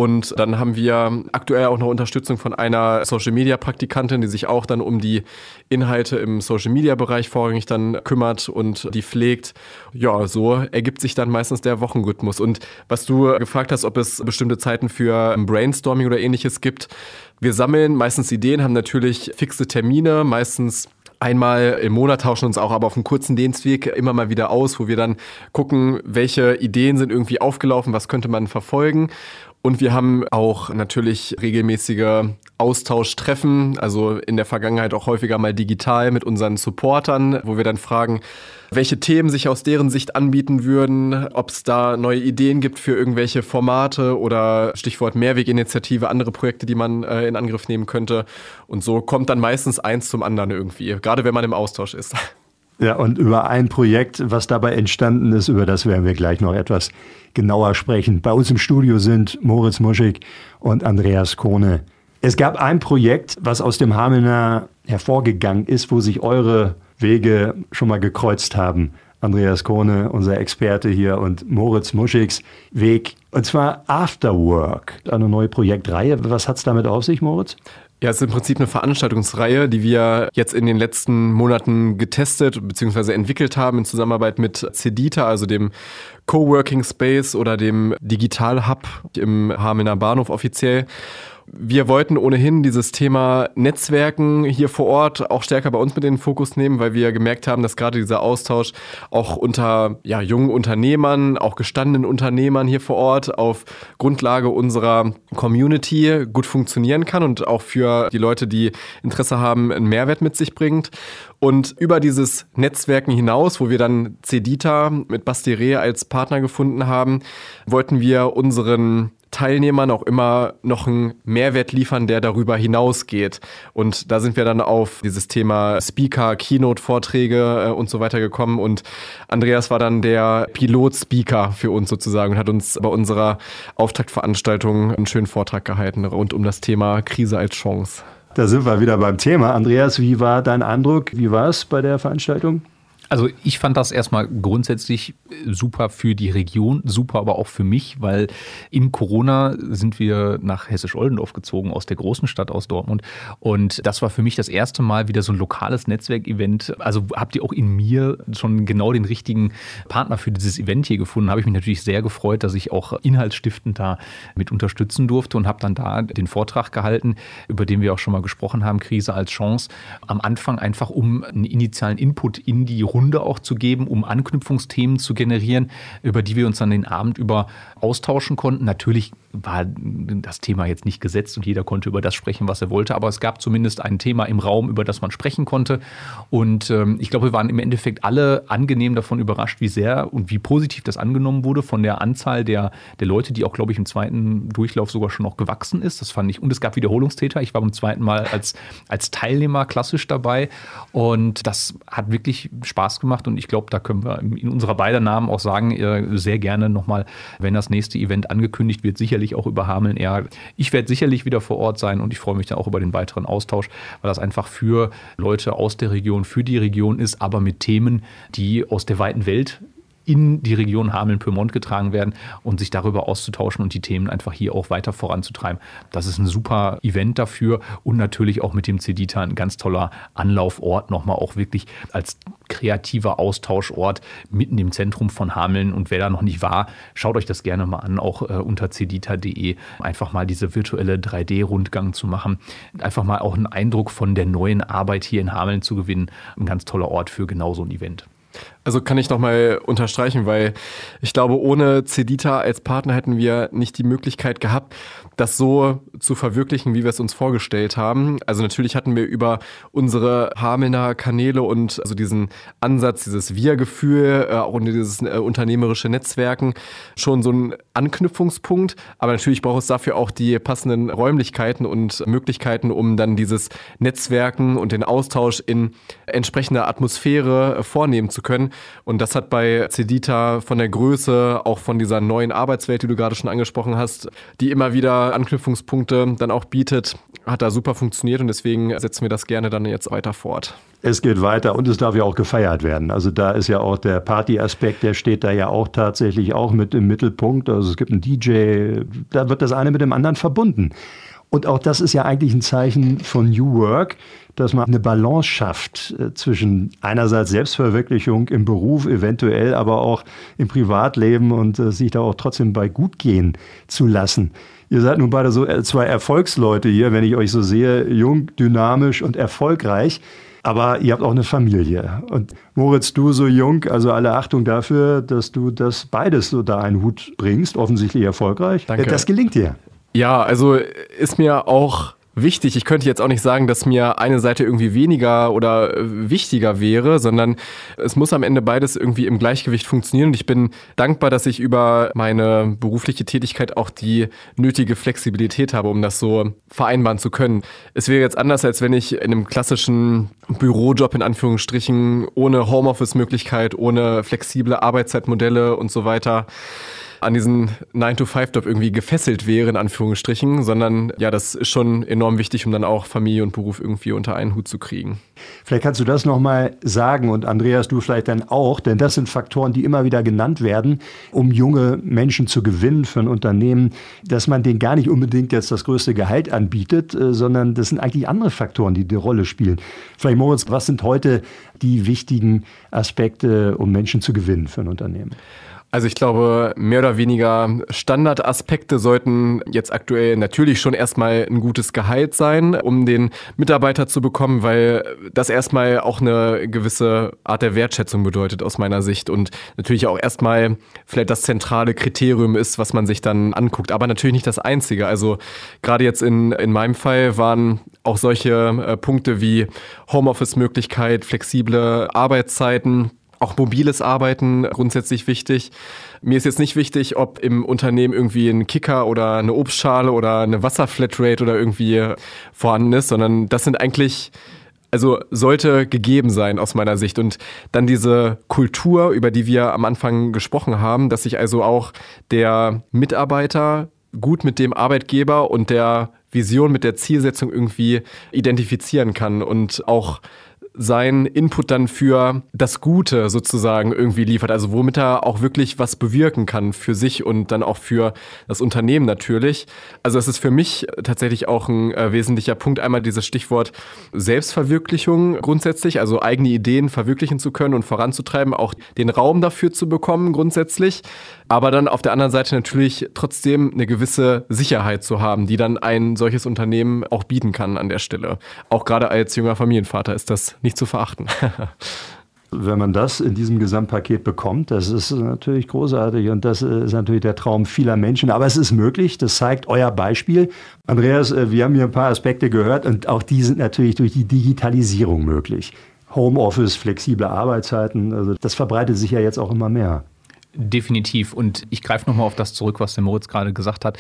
Und dann haben wir aktuell auch noch Unterstützung von einer Social Media Praktikantin, die sich auch dann um die Inhalte im Social Media Bereich vorrangig dann kümmert und die pflegt. Ja, so ergibt sich dann meistens der Wochenrhythmus. Und was du gefragt hast, ob es bestimmte Zeiten für Brainstorming oder ähnliches gibt. Wir sammeln meistens Ideen, haben natürlich fixe Termine, meistens einmal im Monat tauschen uns auch aber auf einem kurzen Dienstweg immer mal wieder aus, wo wir dann gucken, welche Ideen sind irgendwie aufgelaufen, was könnte man verfolgen. Und wir haben auch natürlich regelmäßige Austauschtreffen, also in der Vergangenheit auch häufiger mal digital mit unseren Supportern, wo wir dann fragen, welche Themen sich aus deren Sicht anbieten würden, ob es da neue Ideen gibt für irgendwelche Formate oder Stichwort Mehrweginitiative, andere Projekte, die man äh, in Angriff nehmen könnte. Und so kommt dann meistens eins zum anderen irgendwie, gerade wenn man im Austausch ist. Ja, und über ein Projekt, was dabei entstanden ist, über das werden wir gleich noch etwas genauer sprechen. Bei uns im Studio sind Moritz Muschig und Andreas Kohne. Es gab ein Projekt, was aus dem Hamelner hervorgegangen ist, wo sich eure Wege schon mal gekreuzt haben. Andreas Kohne, unser Experte hier, und Moritz Muschigs Weg. Und zwar Afterwork, eine neue Projektreihe. Was hat es damit auf sich, Moritz? Ja, es ist im Prinzip eine Veranstaltungsreihe, die wir jetzt in den letzten Monaten getestet bzw. entwickelt haben in Zusammenarbeit mit Cedita, also dem Coworking Space oder dem Digital Hub im Hamelner Bahnhof offiziell. Wir wollten ohnehin dieses Thema Netzwerken hier vor Ort auch stärker bei uns mit in den Fokus nehmen, weil wir gemerkt haben, dass gerade dieser Austausch auch unter ja, jungen Unternehmern, auch gestandenen Unternehmern hier vor Ort auf Grundlage unserer Community gut funktionieren kann und auch für die Leute, die Interesse haben, einen Mehrwert mit sich bringt. Und über dieses Netzwerken hinaus, wo wir dann Cedita mit Bastere als Partner gefunden haben, wollten wir unseren Teilnehmern auch immer noch einen Mehrwert liefern, der darüber hinausgeht. Und da sind wir dann auf dieses Thema Speaker, Keynote-Vorträge äh, und so weiter gekommen. Und Andreas war dann der Pilot-Speaker für uns sozusagen und hat uns bei unserer Auftaktveranstaltung einen schönen Vortrag gehalten rund um das Thema Krise als Chance. Da sind wir wieder beim Thema. Andreas, wie war dein Eindruck? Wie war es bei der Veranstaltung? Also ich fand das erstmal grundsätzlich super für die Region, super aber auch für mich, weil in Corona sind wir nach Hessisch-Oldendorf gezogen, aus der großen Stadt, aus Dortmund. Und das war für mich das erste Mal wieder so ein lokales Netzwerkevent. Also habt ihr auch in mir schon genau den richtigen Partner für dieses Event hier gefunden. Habe ich mich natürlich sehr gefreut, dass ich auch inhaltsstiftend da mit unterstützen durfte und habe dann da den Vortrag gehalten, über den wir auch schon mal gesprochen haben, Krise als Chance. Am Anfang einfach um einen initialen Input in die Runde Runde auch zu geben, um Anknüpfungsthemen zu generieren, über die wir uns dann den Abend über austauschen konnten. Natürlich war das Thema jetzt nicht gesetzt und jeder konnte über das sprechen, was er wollte, aber es gab zumindest ein Thema im Raum, über das man sprechen konnte. Und ähm, ich glaube, wir waren im Endeffekt alle angenehm davon überrascht, wie sehr und wie positiv das angenommen wurde von der Anzahl der, der Leute, die auch, glaube ich, im zweiten Durchlauf sogar schon noch gewachsen ist. Das fand ich. Und es gab Wiederholungstäter. Ich war beim zweiten Mal als, als Teilnehmer klassisch dabei und das hat wirklich Spaß gemacht und ich glaube, da können wir in unserer beider Namen auch sagen, sehr gerne nochmal, wenn das nächste Event angekündigt wird, sicherlich sicherlich auch über Hameln eher. Ich werde sicherlich wieder vor Ort sein und ich freue mich dann auch über den weiteren Austausch, weil das einfach für Leute aus der Region, für die Region ist, aber mit Themen, die aus der weiten Welt in die Region Hameln-Pyrmont getragen werden und sich darüber auszutauschen und die Themen einfach hier auch weiter voranzutreiben. Das ist ein super Event dafür und natürlich auch mit dem CEDITA ein ganz toller Anlaufort, nochmal auch wirklich als kreativer Austauschort mitten im Zentrum von Hameln. Und wer da noch nicht war, schaut euch das gerne mal an, auch äh, unter cedita.de, einfach mal diese virtuelle 3D-Rundgang zu machen. Einfach mal auch einen Eindruck von der neuen Arbeit hier in Hameln zu gewinnen. Ein ganz toller Ort für genau so ein Event. Also kann ich nochmal unterstreichen, weil ich glaube, ohne Cedita als Partner hätten wir nicht die Möglichkeit gehabt, das so zu verwirklichen, wie wir es uns vorgestellt haben. Also natürlich hatten wir über unsere Hamelner Kanäle und also diesen Ansatz, dieses Wir-Gefühl, äh, auch dieses äh, unternehmerische Netzwerken schon so einen Anknüpfungspunkt. Aber natürlich braucht es dafür auch die passenden Räumlichkeiten und Möglichkeiten, um dann dieses Netzwerken und den Austausch in entsprechender Atmosphäre vornehmen zu können. Und das hat bei Cedita von der Größe, auch von dieser neuen Arbeitswelt, die du gerade schon angesprochen hast, die immer wieder Anknüpfungspunkte dann auch bietet, hat da super funktioniert und deswegen setzen wir das gerne dann jetzt weiter fort. Es geht weiter und es darf ja auch gefeiert werden. Also da ist ja auch der Party-Aspekt, der steht da ja auch tatsächlich auch mit im Mittelpunkt. Also es gibt einen DJ, da wird das eine mit dem anderen verbunden. Und auch das ist ja eigentlich ein Zeichen von New Work, dass man eine Balance schafft äh, zwischen einerseits Selbstverwirklichung im Beruf, eventuell aber auch im Privatleben und äh, sich da auch trotzdem bei gut gehen zu lassen. Ihr seid nun beide so äh, zwei Erfolgsleute hier, wenn ich euch so sehe, jung, dynamisch und erfolgreich. Aber ihr habt auch eine Familie. Und Moritz, du so jung, also alle Achtung dafür, dass du das beides so da einen Hut bringst, offensichtlich erfolgreich. Danke. Das gelingt dir. Ja, also ist mir auch wichtig. Ich könnte jetzt auch nicht sagen, dass mir eine Seite irgendwie weniger oder äh, wichtiger wäre, sondern es muss am Ende beides irgendwie im Gleichgewicht funktionieren. Und ich bin dankbar, dass ich über meine berufliche Tätigkeit auch die nötige Flexibilität habe, um das so vereinbaren zu können. Es wäre jetzt anders, als wenn ich in einem klassischen Bürojob in Anführungsstrichen ohne Homeoffice-Möglichkeit, ohne flexible Arbeitszeitmodelle und so weiter an diesen 9-to-5-Job irgendwie gefesselt wäre, in Anführungsstrichen, sondern ja, das ist schon enorm wichtig, um dann auch Familie und Beruf irgendwie unter einen Hut zu kriegen. Vielleicht kannst du das nochmal sagen und Andreas, du vielleicht dann auch, denn das sind Faktoren, die immer wieder genannt werden, um junge Menschen zu gewinnen für ein Unternehmen, dass man denen gar nicht unbedingt jetzt das größte Gehalt anbietet, äh, sondern das sind eigentlich andere Faktoren, die die Rolle spielen. Vielleicht Moritz, was sind heute die wichtigen Aspekte, um Menschen zu gewinnen für ein Unternehmen? Also ich glaube, mehr oder weniger Standardaspekte sollten jetzt aktuell natürlich schon erstmal ein gutes Gehalt sein, um den Mitarbeiter zu bekommen, weil das erstmal auch eine gewisse Art der Wertschätzung bedeutet aus meiner Sicht und natürlich auch erstmal vielleicht das zentrale Kriterium ist, was man sich dann anguckt, aber natürlich nicht das einzige. Also gerade jetzt in, in meinem Fall waren auch solche äh, Punkte wie Homeoffice-Möglichkeit, flexible Arbeitszeiten, auch mobiles Arbeiten grundsätzlich wichtig. Mir ist jetzt nicht wichtig, ob im Unternehmen irgendwie ein Kicker oder eine Obstschale oder eine Wasserflatrate oder irgendwie vorhanden ist, sondern das sind eigentlich also sollte gegeben sein aus meiner Sicht. Und dann diese Kultur, über die wir am Anfang gesprochen haben, dass sich also auch der Mitarbeiter gut mit dem Arbeitgeber und der Vision, mit der Zielsetzung irgendwie identifizieren kann und auch sein Input dann für das Gute sozusagen irgendwie liefert. Also womit er auch wirklich was bewirken kann für sich und dann auch für das Unternehmen natürlich. Also es ist für mich tatsächlich auch ein äh, wesentlicher Punkt. Einmal dieses Stichwort Selbstverwirklichung grundsätzlich, also eigene Ideen verwirklichen zu können und voranzutreiben, auch den Raum dafür zu bekommen grundsätzlich. Aber dann auf der anderen Seite natürlich trotzdem eine gewisse Sicherheit zu haben, die dann ein solches Unternehmen auch bieten kann an der Stelle. Auch gerade als junger Familienvater ist das nicht zu verachten. Wenn man das in diesem Gesamtpaket bekommt, das ist natürlich großartig und das ist natürlich der Traum vieler Menschen. Aber es ist möglich, das zeigt euer Beispiel. Andreas, äh, wir haben hier ein paar Aspekte gehört und auch die sind natürlich durch die Digitalisierung möglich. Homeoffice, flexible Arbeitszeiten, also das verbreitet sich ja jetzt auch immer mehr. Definitiv. Und ich greife nochmal auf das zurück, was der Moritz gerade gesagt hat,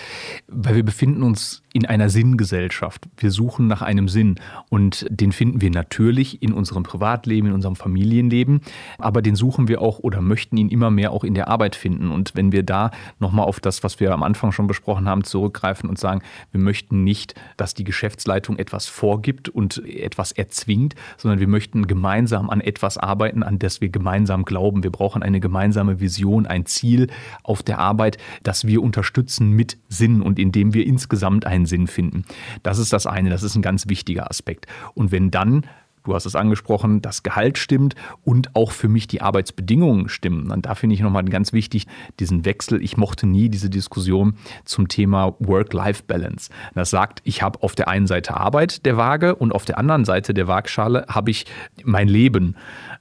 weil wir befinden uns in einer Sinngesellschaft. Wir suchen nach einem Sinn und den finden wir natürlich in unserem Privatleben, in unserem Familienleben, aber den suchen wir auch oder möchten ihn immer mehr auch in der Arbeit finden. Und wenn wir da nochmal auf das, was wir am Anfang schon besprochen haben, zurückgreifen und sagen, wir möchten nicht, dass die Geschäftsleitung etwas vorgibt und etwas erzwingt, sondern wir möchten gemeinsam an etwas arbeiten, an das wir gemeinsam glauben. Wir brauchen eine gemeinsame Vision Vision, ein Ziel auf der Arbeit, das wir unterstützen mit Sinn und indem wir insgesamt einen Sinn finden. Das ist das eine, das ist ein ganz wichtiger Aspekt. Und wenn dann du hast es angesprochen, das Gehalt stimmt und auch für mich die Arbeitsbedingungen stimmen. Und da finde ich nochmal ganz wichtig diesen Wechsel. Ich mochte nie diese Diskussion zum Thema Work-Life-Balance. Das sagt, ich habe auf der einen Seite Arbeit der Waage und auf der anderen Seite der Waagschale habe ich mein Leben.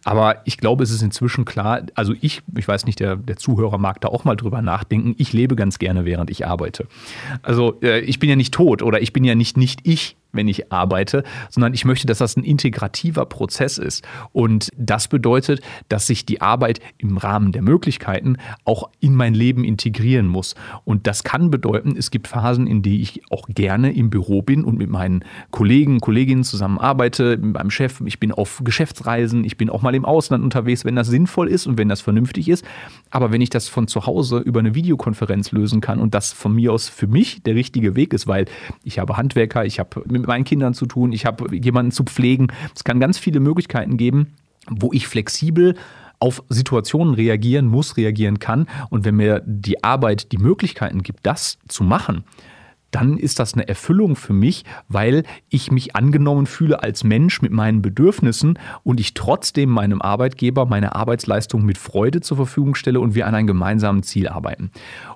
Aber ich glaube, es ist inzwischen klar, also ich, ich weiß nicht, der, der Zuhörer mag da auch mal drüber nachdenken, ich lebe ganz gerne, während ich arbeite. Also äh, ich bin ja nicht tot oder ich bin ja nicht nicht ich, wenn ich arbeite, sondern ich möchte, dass das ein integrativer Prozess ist. Und das bedeutet, dass sich die Arbeit im Rahmen der Möglichkeiten auch in mein Leben integrieren muss. Und das kann bedeuten, es gibt Phasen, in denen ich auch gerne im Büro bin und mit meinen Kollegen, Kolleginnen zusammenarbeite, mit meinem Chef. Ich bin auf Geschäftsreisen, ich bin auch mal im Ausland unterwegs, wenn das sinnvoll ist und wenn das vernünftig ist. Aber wenn ich das von zu Hause über eine Videokonferenz lösen kann und das von mir aus für mich der richtige Weg ist, weil ich habe Handwerker, ich habe mit meinen Kindern zu tun, ich habe jemanden zu pflegen. Es kann ganz viele Möglichkeiten geben, wo ich flexibel auf Situationen reagieren muss, reagieren kann. Und wenn mir die Arbeit die Möglichkeiten gibt, das zu machen, dann ist das eine Erfüllung für mich, weil ich mich angenommen fühle als Mensch mit meinen Bedürfnissen und ich trotzdem meinem Arbeitgeber meine Arbeitsleistung mit Freude zur Verfügung stelle und wir an einem gemeinsamen Ziel arbeiten.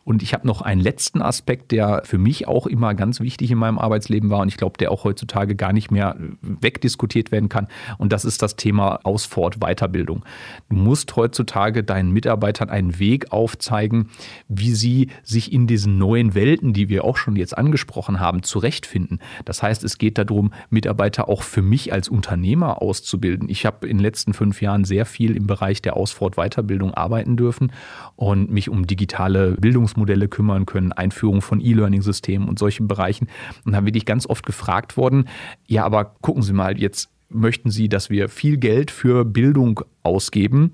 Und ich habe noch einen letzten Aspekt, der für mich auch immer ganz wichtig in meinem Arbeitsleben war und ich glaube, der auch heutzutage gar nicht mehr wegdiskutiert werden kann. Und das ist das Thema Ausfort Weiterbildung. Du musst heutzutage deinen Mitarbeitern einen Weg aufzeigen, wie sie sich in diesen neuen Welten, die wir auch schon jetzt angesprochen haben, zurechtfinden. Das heißt, es geht darum, Mitarbeiter auch für mich als Unternehmer auszubilden. Ich habe in den letzten fünf Jahren sehr viel im Bereich der Ausfort-Weiterbildung arbeiten dürfen und mich um digitale Bildungsmodelle kümmern können, Einführung von E-Learning-Systemen und solchen Bereichen. Und da bin ich ganz oft gefragt worden, ja, aber gucken Sie mal, jetzt möchten Sie, dass wir viel Geld für Bildung ausgeben.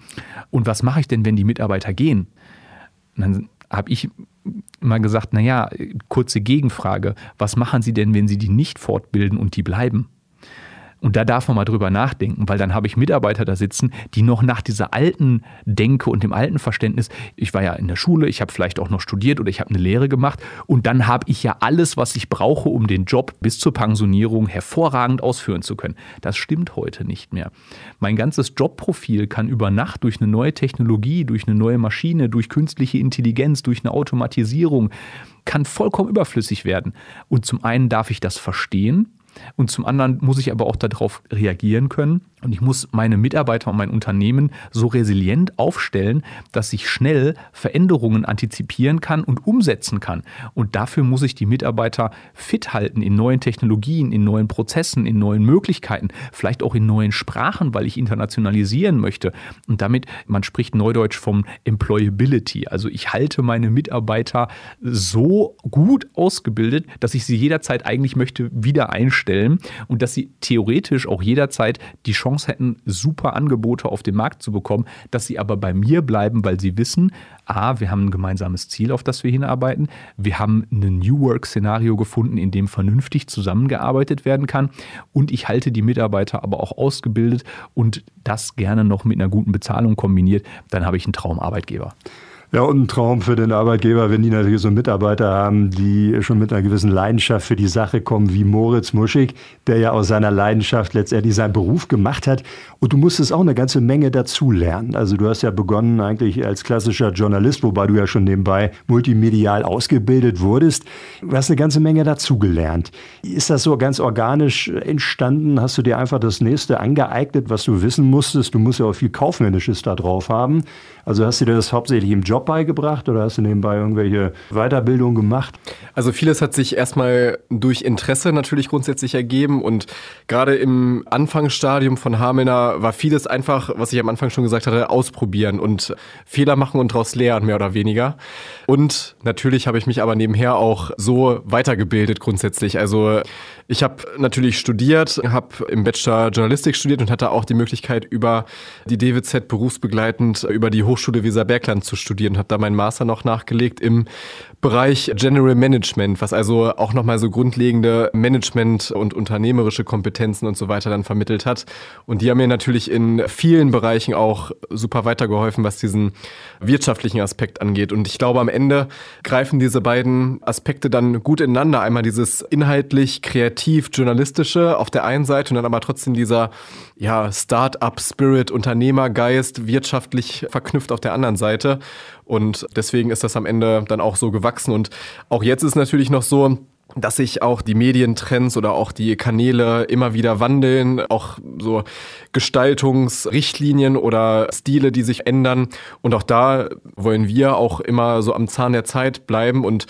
Und was mache ich denn, wenn die Mitarbeiter gehen? Und dann habe ich mal gesagt, naja, kurze Gegenfrage, was machen Sie denn, wenn Sie die nicht fortbilden und die bleiben? Und da darf man mal drüber nachdenken, weil dann habe ich Mitarbeiter da sitzen, die noch nach dieser alten Denke und dem alten Verständnis, ich war ja in der Schule, ich habe vielleicht auch noch studiert oder ich habe eine Lehre gemacht und dann habe ich ja alles, was ich brauche, um den Job bis zur Pensionierung hervorragend ausführen zu können. Das stimmt heute nicht mehr. Mein ganzes Jobprofil kann über Nacht durch eine neue Technologie, durch eine neue Maschine, durch künstliche Intelligenz, durch eine Automatisierung, kann vollkommen überflüssig werden. Und zum einen darf ich das verstehen, und zum anderen muss ich aber auch darauf reagieren können. Und ich muss meine Mitarbeiter und mein Unternehmen so resilient aufstellen, dass ich schnell Veränderungen antizipieren kann und umsetzen kann. Und dafür muss ich die Mitarbeiter fit halten in neuen Technologien, in neuen Prozessen, in neuen Möglichkeiten, vielleicht auch in neuen Sprachen, weil ich internationalisieren möchte. Und damit, man spricht neudeutsch vom Employability. Also ich halte meine Mitarbeiter so gut ausgebildet, dass ich sie jederzeit eigentlich möchte wieder einstellen und dass sie theoretisch auch jederzeit die Chance Chance hätten, super Angebote auf den Markt zu bekommen, dass sie aber bei mir bleiben, weil sie wissen, A, wir haben ein gemeinsames Ziel, auf das wir hinarbeiten. Wir haben ein New Work-Szenario gefunden, in dem vernünftig zusammengearbeitet werden kann. Und ich halte die Mitarbeiter aber auch ausgebildet und das gerne noch mit einer guten Bezahlung kombiniert. Dann habe ich einen Traumarbeitgeber. Ja, und ein Traum für den Arbeitgeber, wenn die natürlich so Mitarbeiter haben, die schon mit einer gewissen Leidenschaft für die Sache kommen, wie Moritz Muschig, der ja aus seiner Leidenschaft letztendlich seinen Beruf gemacht hat. Und du musstest auch eine ganze Menge dazulernen. Also du hast ja begonnen eigentlich als klassischer Journalist, wobei du ja schon nebenbei multimedial ausgebildet wurdest. Du hast eine ganze Menge dazugelernt. Ist das so ganz organisch entstanden? Hast du dir einfach das nächste angeeignet, was du wissen musstest? Du musst ja auch viel Kaufmännisches da drauf haben. Also hast du dir das hauptsächlich im Job beigebracht oder hast du nebenbei irgendwelche Weiterbildungen gemacht? Also vieles hat sich erstmal durch Interesse natürlich grundsätzlich ergeben und gerade im Anfangsstadium von Hamelner war vieles einfach, was ich am Anfang schon gesagt hatte, ausprobieren und Fehler machen und daraus lernen, mehr oder weniger. Und natürlich habe ich mich aber nebenher auch so weitergebildet grundsätzlich. Also ich habe natürlich studiert, habe im Bachelor Journalistik studiert und hatte auch die Möglichkeit, über die DWZ berufsbegleitend über die Hochschule Weserbergland zu studieren, habe da meinen Master noch nachgelegt im Bereich General Management, was also auch nochmal so grundlegende Management und unternehmerische Kompetenzen und so weiter dann vermittelt hat. Und die haben mir natürlich in vielen Bereichen auch super weitergeholfen, was diesen wirtschaftlichen Aspekt angeht. Und ich glaube, am Ende greifen diese beiden Aspekte dann gut ineinander. Einmal dieses inhaltlich kreativ journalistische auf der einen Seite und dann aber trotzdem dieser ja, Start-up-Spirit, Unternehmergeist, wirtschaftlich verknüpft auf der anderen Seite. Und deswegen ist das am Ende dann auch so gewachsen. Und auch jetzt ist natürlich noch so, dass sich auch die Medientrends oder auch die Kanäle immer wieder wandeln, auch so Gestaltungsrichtlinien oder Stile, die sich ändern. Und auch da wollen wir auch immer so am Zahn der Zeit bleiben und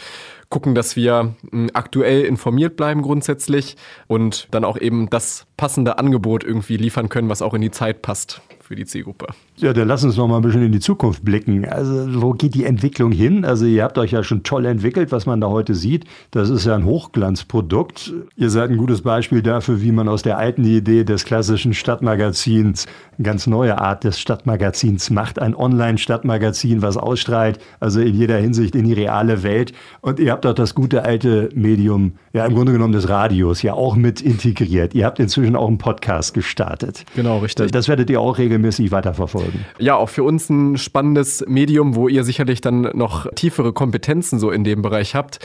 gucken, dass wir hm, aktuell informiert bleiben grundsätzlich und dann auch eben das passende Angebot irgendwie liefern können, was auch in die Zeit passt für die Zielgruppe. Ja, dann lass uns noch mal ein bisschen in die Zukunft blicken. Also, wo geht die Entwicklung hin? Also, ihr habt euch ja schon toll entwickelt, was man da heute sieht. Das ist ja ein Hochglanzprodukt. Ihr seid ein gutes Beispiel dafür, wie man aus der alten Idee des klassischen Stadtmagazins eine ganz neue Art des Stadtmagazins macht. Ein Online-Stadtmagazin, was ausstrahlt, also in jeder Hinsicht in die reale Welt. Und ihr habt auch das gute alte Medium, ja, im Grunde genommen des Radios, ja auch mit integriert. Ihr habt inzwischen auch einen Podcast gestartet. Genau, richtig. Das werdet ihr auch regelmäßig regelmäßig weiterverfolgen. Ja, auch für uns ein spannendes Medium, wo ihr sicherlich dann noch tiefere Kompetenzen so in dem Bereich habt,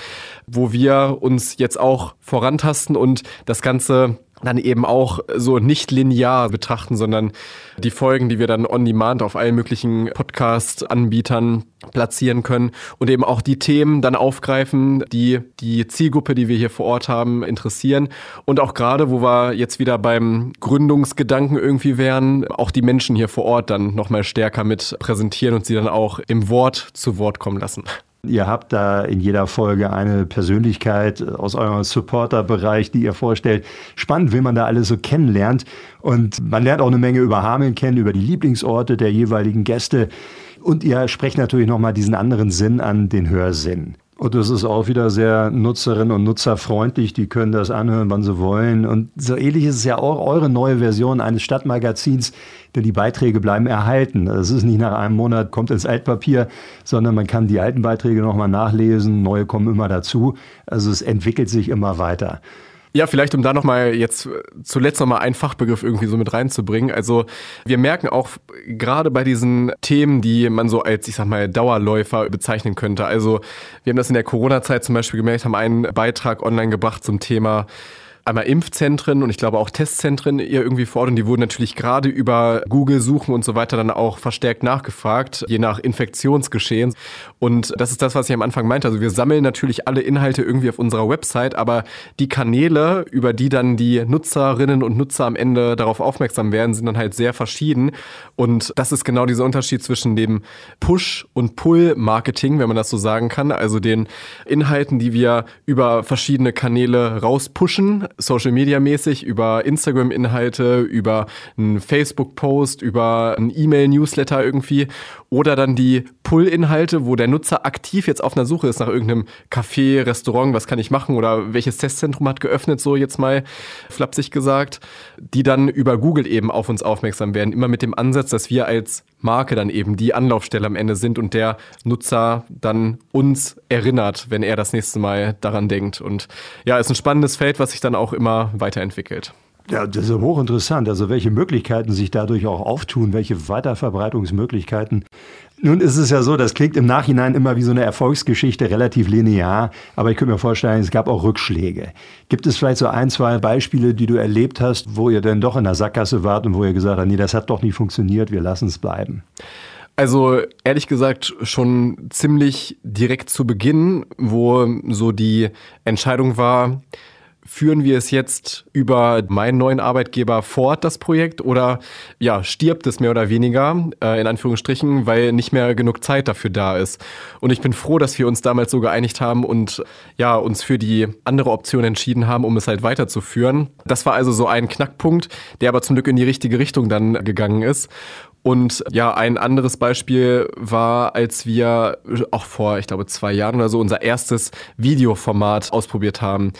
wo wir uns jetzt auch vorantasten und das Ganze dann eben auch so nicht linear betrachten, sondern die Folgen, die wir dann on demand auf allen möglichen Podcast-Anbietern platzieren können und eben auch die Themen dann aufgreifen, die die Zielgruppe, die wir hier vor Ort haben, interessieren. Und auch gerade, wo wir jetzt wieder beim Gründungsgedanken irgendwie wären, auch die Menschen hier vor Ort dann nochmal stärker mit präsentieren und sie dann auch im Wort zu Wort kommen lassen. Ihr habt da in jeder Folge eine Persönlichkeit aus eurem Supporter-Bereich, die ihr vorstellt. Spannend, wie man da alles so kennenlernt. Und man lernt auch eine Menge über Hameln kennen, über die Lieblingsorte der jeweiligen Gäste. Und ihr sprecht natürlich nochmal diesen anderen Sinn an, den Hörsinn. Und das ist auch wieder sehr nutzerinnen und nutzerfreundlich. Die können das anhören, wann sie wollen. Und so ähnlich ist es ja auch eure neue Version eines Stadtmagazins, denn die Beiträge bleiben erhalten. Es ist nicht nach einem Monat kommt ins Altpapier, sondern man kann die alten Beiträge nochmal nachlesen. Neue kommen immer dazu. Also es entwickelt sich immer weiter. Ja, vielleicht um da nochmal jetzt zuletzt nochmal einen Fachbegriff irgendwie so mit reinzubringen. Also wir merken auch gerade bei diesen Themen, die man so als, ich sag mal, Dauerläufer bezeichnen könnte. Also wir haben das in der Corona-Zeit zum Beispiel gemerkt, haben einen Beitrag online gebracht zum Thema einmal Impfzentren und ich glaube auch Testzentren ihr irgendwie vor Ort und die wurden natürlich gerade über Google suchen und so weiter dann auch verstärkt nachgefragt, je nach Infektionsgeschehen. Und das ist das, was ich am Anfang meinte. Also wir sammeln natürlich alle Inhalte irgendwie auf unserer Website, aber die Kanäle, über die dann die Nutzerinnen und Nutzer am Ende darauf aufmerksam werden, sind dann halt sehr verschieden. Und das ist genau dieser Unterschied zwischen dem Push- und Pull-Marketing, wenn man das so sagen kann. Also den Inhalten, die wir über verschiedene Kanäle rauspushen, Social Media mäßig, über Instagram-Inhalte, über einen Facebook-Post, über einen E-Mail-Newsletter irgendwie. Oder dann die Pull-Inhalte, wo der Nutzer aktiv jetzt auf einer Suche ist nach irgendeinem Café, Restaurant, was kann ich machen oder welches Testzentrum hat geöffnet, so jetzt mal flapsig gesagt, die dann über Google eben auf uns aufmerksam werden. Immer mit dem Ansatz, dass wir als Marke dann eben die Anlaufstelle am Ende sind und der Nutzer dann uns erinnert, wenn er das nächste Mal daran denkt. Und ja, ist ein spannendes Feld, was sich dann auch immer weiterentwickelt. Ja, das ist hochinteressant. Also welche Möglichkeiten sich dadurch auch auftun, welche Weiterverbreitungsmöglichkeiten. Nun ist es ja so, das klingt im Nachhinein immer wie so eine Erfolgsgeschichte, relativ linear, aber ich könnte mir vorstellen, es gab auch Rückschläge. Gibt es vielleicht so ein, zwei Beispiele, die du erlebt hast, wo ihr denn doch in der Sackgasse wart und wo ihr gesagt habt, nee, das hat doch nicht funktioniert, wir lassen es bleiben? Also ehrlich gesagt schon ziemlich direkt zu Beginn, wo so die Entscheidung war, führen wir es jetzt über meinen neuen Arbeitgeber fort, das Projekt, oder ja, stirbt es mehr oder weniger, äh, in Anführungsstrichen, weil nicht mehr genug Zeit dafür da ist. Und ich bin froh, dass wir uns damals so geeinigt haben und ja, uns für die andere Option entschieden haben, um es halt weiterzuführen. Das war also so ein Knackpunkt, der aber zum Glück in die richtige Richtung dann gegangen ist. Und ja, ein anderes Beispiel war, als wir auch vor, ich glaube, zwei Jahren oder so unser erstes Videoformat ausprobiert haben.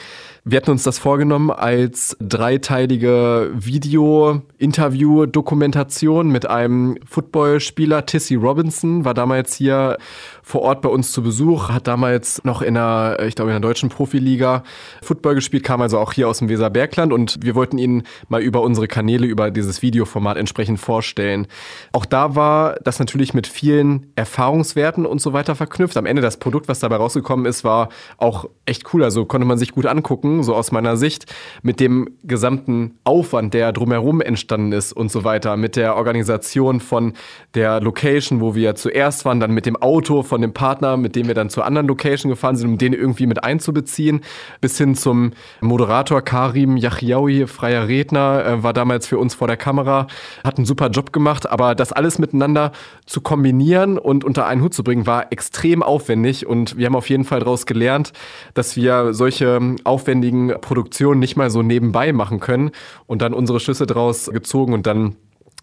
Wir hatten uns das vorgenommen als dreiteilige Video-Interview-Dokumentation mit einem Footballspieler. Tissy Robinson war damals hier vor Ort bei uns zu Besuch, hat damals noch in der, ich glaube, in der deutschen Profiliga Football gespielt, kam also auch hier aus dem Weserbergland und wir wollten ihn mal über unsere Kanäle, über dieses Videoformat entsprechend vorstellen. Auch da war das natürlich mit vielen Erfahrungswerten und so weiter verknüpft. Am Ende das Produkt, was dabei rausgekommen ist, war auch echt cool. Also konnte man sich gut angucken, so aus meiner Sicht, mit dem gesamten Aufwand, der drumherum entstanden ist und so weiter, mit der Organisation von der Location, wo wir zuerst waren, dann mit dem Auto von dem Partner, mit dem wir dann zur anderen Location gefahren sind, um den irgendwie mit einzubeziehen, bis hin zum Moderator Karim Yachiaoui, freier Redner, äh, war damals für uns vor der Kamera, hat einen super Job gemacht, aber das alles miteinander zu kombinieren und unter einen Hut zu bringen, war extrem aufwendig und wir haben auf jeden Fall daraus gelernt, dass wir solche aufwendigen Produktionen nicht mal so nebenbei machen können und dann unsere Schlüsse daraus gezogen und dann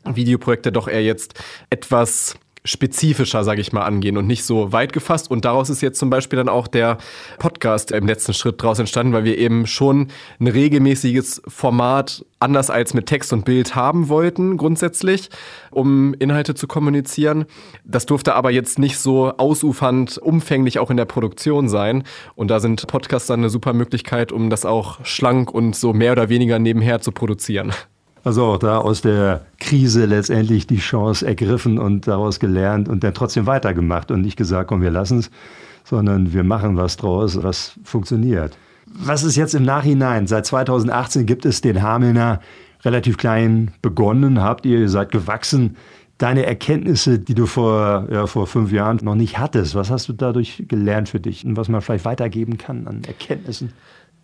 Videoprojekte doch eher jetzt etwas spezifischer, sage ich mal, angehen und nicht so weit gefasst. Und daraus ist jetzt zum Beispiel dann auch der Podcast im letzten Schritt daraus entstanden, weil wir eben schon ein regelmäßiges Format anders als mit Text und Bild haben wollten, grundsätzlich, um Inhalte zu kommunizieren. Das durfte aber jetzt nicht so ausufernd, umfänglich auch in der Produktion sein. Und da sind Podcasts dann eine super Möglichkeit, um das auch schlank und so mehr oder weniger nebenher zu produzieren. Also auch da aus der Krise letztendlich die Chance ergriffen und daraus gelernt und dann trotzdem weitergemacht und nicht gesagt, komm, wir lassen es, sondern wir machen was draus, was funktioniert. Was ist jetzt im Nachhinein? Seit 2018 gibt es den Hamelner relativ klein begonnen, habt ihr, ihr seid gewachsen. Deine Erkenntnisse, die du vor, ja, vor fünf Jahren noch nicht hattest, was hast du dadurch gelernt für dich und was man vielleicht weitergeben kann an Erkenntnissen?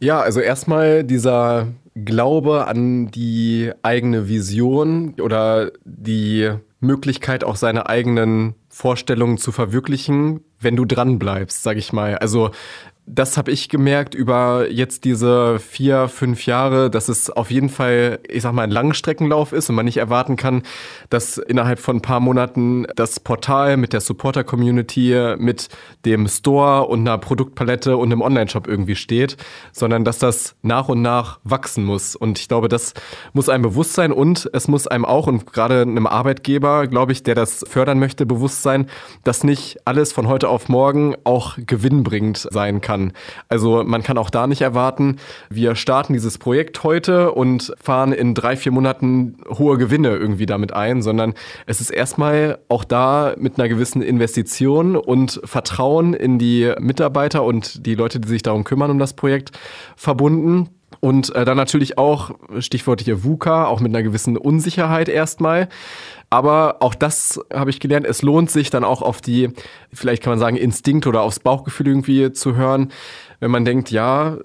Ja, also erstmal dieser Glaube an die eigene Vision oder die Möglichkeit, auch seine eigenen Vorstellungen zu verwirklichen, wenn du dran bleibst, sag ich mal. Also das habe ich gemerkt über jetzt diese vier, fünf Jahre, dass es auf jeden Fall, ich sag mal, ein Langstreckenlauf ist und man nicht erwarten kann, dass innerhalb von ein paar Monaten das Portal mit der Supporter-Community, mit dem Store und einer Produktpalette und einem Online-Shop irgendwie steht, sondern dass das nach und nach wachsen muss. Und ich glaube, das muss einem bewusst sein und es muss einem auch und gerade einem Arbeitgeber, glaube ich, der das fördern möchte, bewusst sein, dass nicht alles von heute auf morgen auch gewinnbringend sein kann kann. Also man kann auch da nicht erwarten, wir starten dieses Projekt heute und fahren in drei, vier Monaten hohe Gewinne irgendwie damit ein, sondern es ist erstmal auch da mit einer gewissen Investition und Vertrauen in die Mitarbeiter und die Leute, die sich darum kümmern, um das Projekt verbunden. Und äh, dann natürlich auch, Stichwort hier VUCA, auch mit einer gewissen Unsicherheit erstmal. Aber auch das habe ich gelernt. Es lohnt sich dann auch auf die, vielleicht kann man sagen, Instinkt oder aufs Bauchgefühl irgendwie zu hören, wenn man denkt, ja,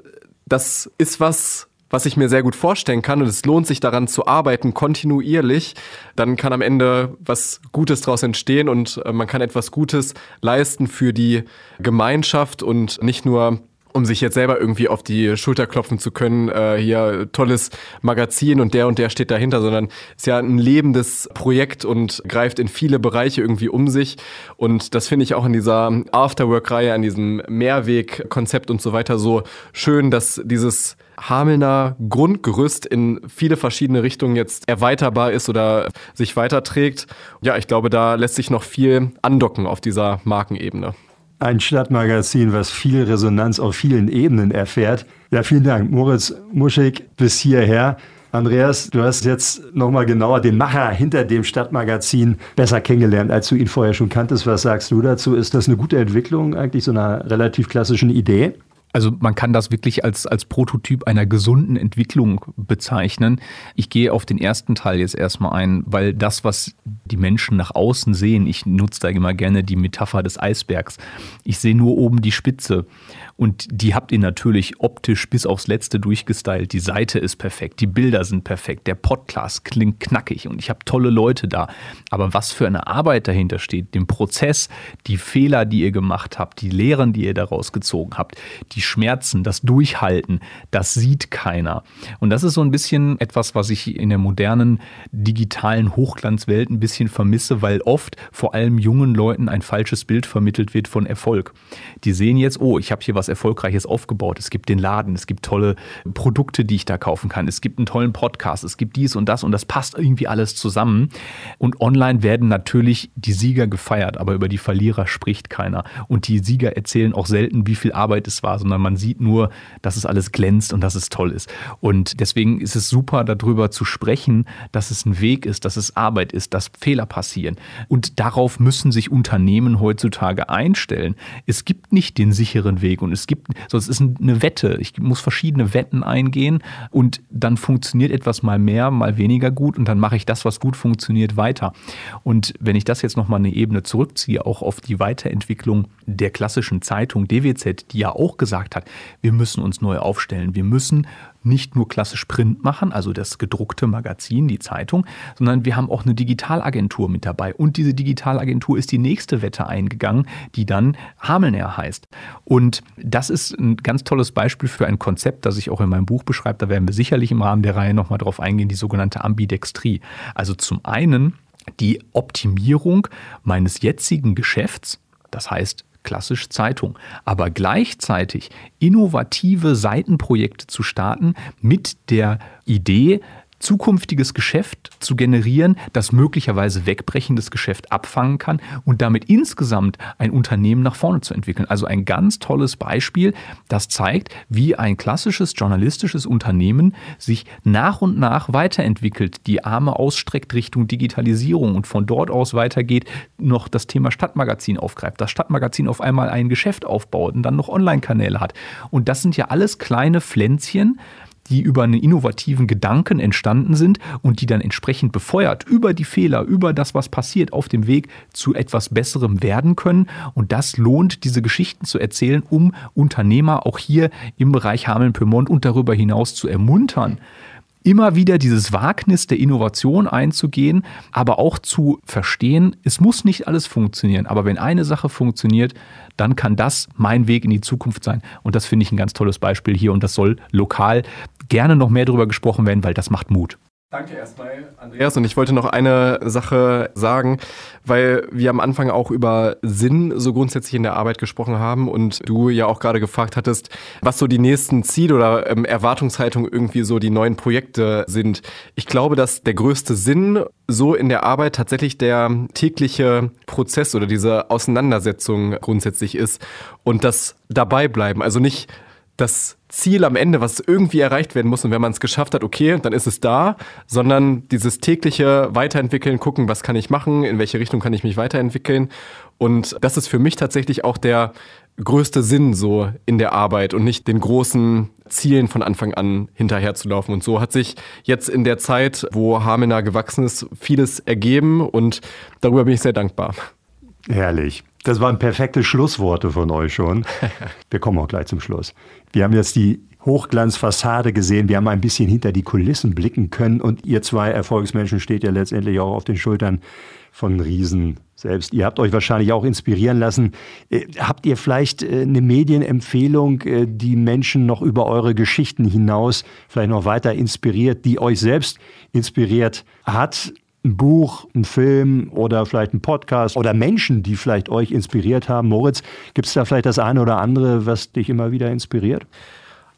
das ist was, was ich mir sehr gut vorstellen kann und es lohnt sich daran zu arbeiten, kontinuierlich, dann kann am Ende was Gutes daraus entstehen und äh, man kann etwas Gutes leisten für die Gemeinschaft und nicht nur um sich jetzt selber irgendwie auf die Schulter klopfen zu können, äh, hier tolles Magazin und der und der steht dahinter, sondern ist ja ein lebendes Projekt und greift in viele Bereiche irgendwie um sich. Und das finde ich auch in dieser Afterwork-Reihe, an diesem Mehrweg-Konzept und so weiter so schön, dass dieses Hamelner Grundgerüst in viele verschiedene Richtungen jetzt erweiterbar ist oder sich weiterträgt. Ja, ich glaube, da lässt sich noch viel andocken auf dieser Markenebene ein Stadtmagazin, was viel Resonanz auf vielen Ebenen erfährt. Ja, vielen Dank, Moritz Muschig, bis hierher. Andreas, du hast jetzt nochmal genauer den Macher hinter dem Stadtmagazin besser kennengelernt, als du ihn vorher schon kanntest. Was sagst du dazu? Ist das eine gute Entwicklung, eigentlich so einer relativ klassischen Idee? Also man kann das wirklich als, als Prototyp einer gesunden Entwicklung bezeichnen. Ich gehe auf den ersten Teil jetzt erstmal ein, weil das, was die Menschen nach außen sehen, ich nutze da immer gerne die Metapher des Eisbergs. Ich sehe nur oben die Spitze. Und die habt ihr natürlich optisch bis aufs Letzte durchgestylt. Die Seite ist perfekt, die Bilder sind perfekt, der Podcast klingt knackig und ich habe tolle Leute da. Aber was für eine Arbeit dahinter steht, den Prozess, die Fehler, die ihr gemacht habt, die Lehren, die ihr daraus gezogen habt, die Schmerzen, das Durchhalten, das sieht keiner. Und das ist so ein bisschen etwas, was ich in der modernen digitalen Hochglanzwelt ein bisschen vermisse, weil oft vor allem jungen Leuten ein falsches Bild vermittelt wird von Erfolg. Die sehen jetzt, oh, ich habe hier was Erfolgreiches aufgebaut. Es gibt den Laden, es gibt tolle Produkte, die ich da kaufen kann. Es gibt einen tollen Podcast, es gibt dies und das und das passt irgendwie alles zusammen. Und online werden natürlich die Sieger gefeiert, aber über die Verlierer spricht keiner. Und die Sieger erzählen auch selten, wie viel Arbeit es war, sondern man sieht nur, dass es alles glänzt und dass es toll ist. Und deswegen ist es super, darüber zu sprechen, dass es ein Weg ist, dass es Arbeit ist, dass Fehler passieren. Und darauf müssen sich Unternehmen heutzutage einstellen. Es gibt nicht den sicheren Weg und es gibt, so ist eine Wette. Ich muss verschiedene Wetten eingehen und dann funktioniert etwas mal mehr, mal weniger gut und dann mache ich das, was gut funktioniert, weiter. Und wenn ich das jetzt nochmal eine Ebene zurückziehe, auch auf die Weiterentwicklung der klassischen Zeitung DWZ, die ja auch gesagt hat, wir müssen uns neu aufstellen, wir müssen nicht nur klassisch Print machen, also das gedruckte Magazin, die Zeitung, sondern wir haben auch eine Digitalagentur mit dabei. Und diese Digitalagentur ist die nächste Wette eingegangen, die dann Hamelner heißt. Und das ist ein ganz tolles Beispiel für ein Konzept, das ich auch in meinem Buch beschreibe. Da werden wir sicherlich im Rahmen der Reihe nochmal drauf eingehen, die sogenannte Ambidextrie. Also zum einen die Optimierung meines jetzigen Geschäfts, das heißt klassisch Zeitung. Aber gleichzeitig innovative Seitenprojekte zu starten mit der Idee, zukünftiges Geschäft zu generieren, das möglicherweise wegbrechendes Geschäft abfangen kann und damit insgesamt ein Unternehmen nach vorne zu entwickeln. Also ein ganz tolles Beispiel, das zeigt, wie ein klassisches journalistisches Unternehmen sich nach und nach weiterentwickelt, die Arme ausstreckt Richtung Digitalisierung und von dort aus weitergeht, noch das Thema Stadtmagazin aufgreift, das Stadtmagazin auf einmal ein Geschäft aufbaut und dann noch Online-Kanäle hat. Und das sind ja alles kleine Pflänzchen, die über einen innovativen Gedanken entstanden sind und die dann entsprechend befeuert über die Fehler, über das, was passiert, auf dem Weg zu etwas Besserem werden können. Und das lohnt, diese Geschichten zu erzählen, um Unternehmer auch hier im Bereich Hameln-Pyrmont und darüber hinaus zu ermuntern, immer wieder dieses Wagnis der Innovation einzugehen, aber auch zu verstehen, es muss nicht alles funktionieren, aber wenn eine Sache funktioniert, dann kann das mein Weg in die Zukunft sein. Und das finde ich ein ganz tolles Beispiel hier und das soll lokal gerne noch mehr darüber gesprochen werden, weil das macht Mut. Danke erstmal, Andreas. Und ich wollte noch eine Sache sagen, weil wir am Anfang auch über Sinn so grundsätzlich in der Arbeit gesprochen haben und du ja auch gerade gefragt hattest, was so die nächsten Ziele oder ähm, Erwartungshaltung irgendwie so die neuen Projekte sind. Ich glaube, dass der größte Sinn so in der Arbeit tatsächlich der tägliche Prozess oder diese Auseinandersetzung grundsätzlich ist und das dabei bleiben. Also nicht das Ziel am Ende, was irgendwie erreicht werden muss und wenn man es geschafft hat, okay, dann ist es da, sondern dieses tägliche Weiterentwickeln, gucken, was kann ich machen, in welche Richtung kann ich mich weiterentwickeln und das ist für mich tatsächlich auch der größte Sinn so in der Arbeit und nicht den großen Zielen von Anfang an hinterherzulaufen. Und so hat sich jetzt in der Zeit, wo Hamena gewachsen ist, vieles ergeben und darüber bin ich sehr dankbar. Herrlich. Das waren perfekte Schlussworte von euch schon. Wir kommen auch gleich zum Schluss. Wir haben jetzt die Hochglanzfassade gesehen. Wir haben ein bisschen hinter die Kulissen blicken können. Und ihr zwei Erfolgsmenschen steht ja letztendlich auch auf den Schultern von Riesen selbst. Ihr habt euch wahrscheinlich auch inspirieren lassen. Äh, habt ihr vielleicht äh, eine Medienempfehlung, äh, die Menschen noch über eure Geschichten hinaus vielleicht noch weiter inspiriert, die euch selbst inspiriert hat? Ein Buch, ein Film oder vielleicht ein Podcast oder Menschen, die vielleicht euch inspiriert haben. Moritz, gibt es da vielleicht das eine oder andere, was dich immer wieder inspiriert?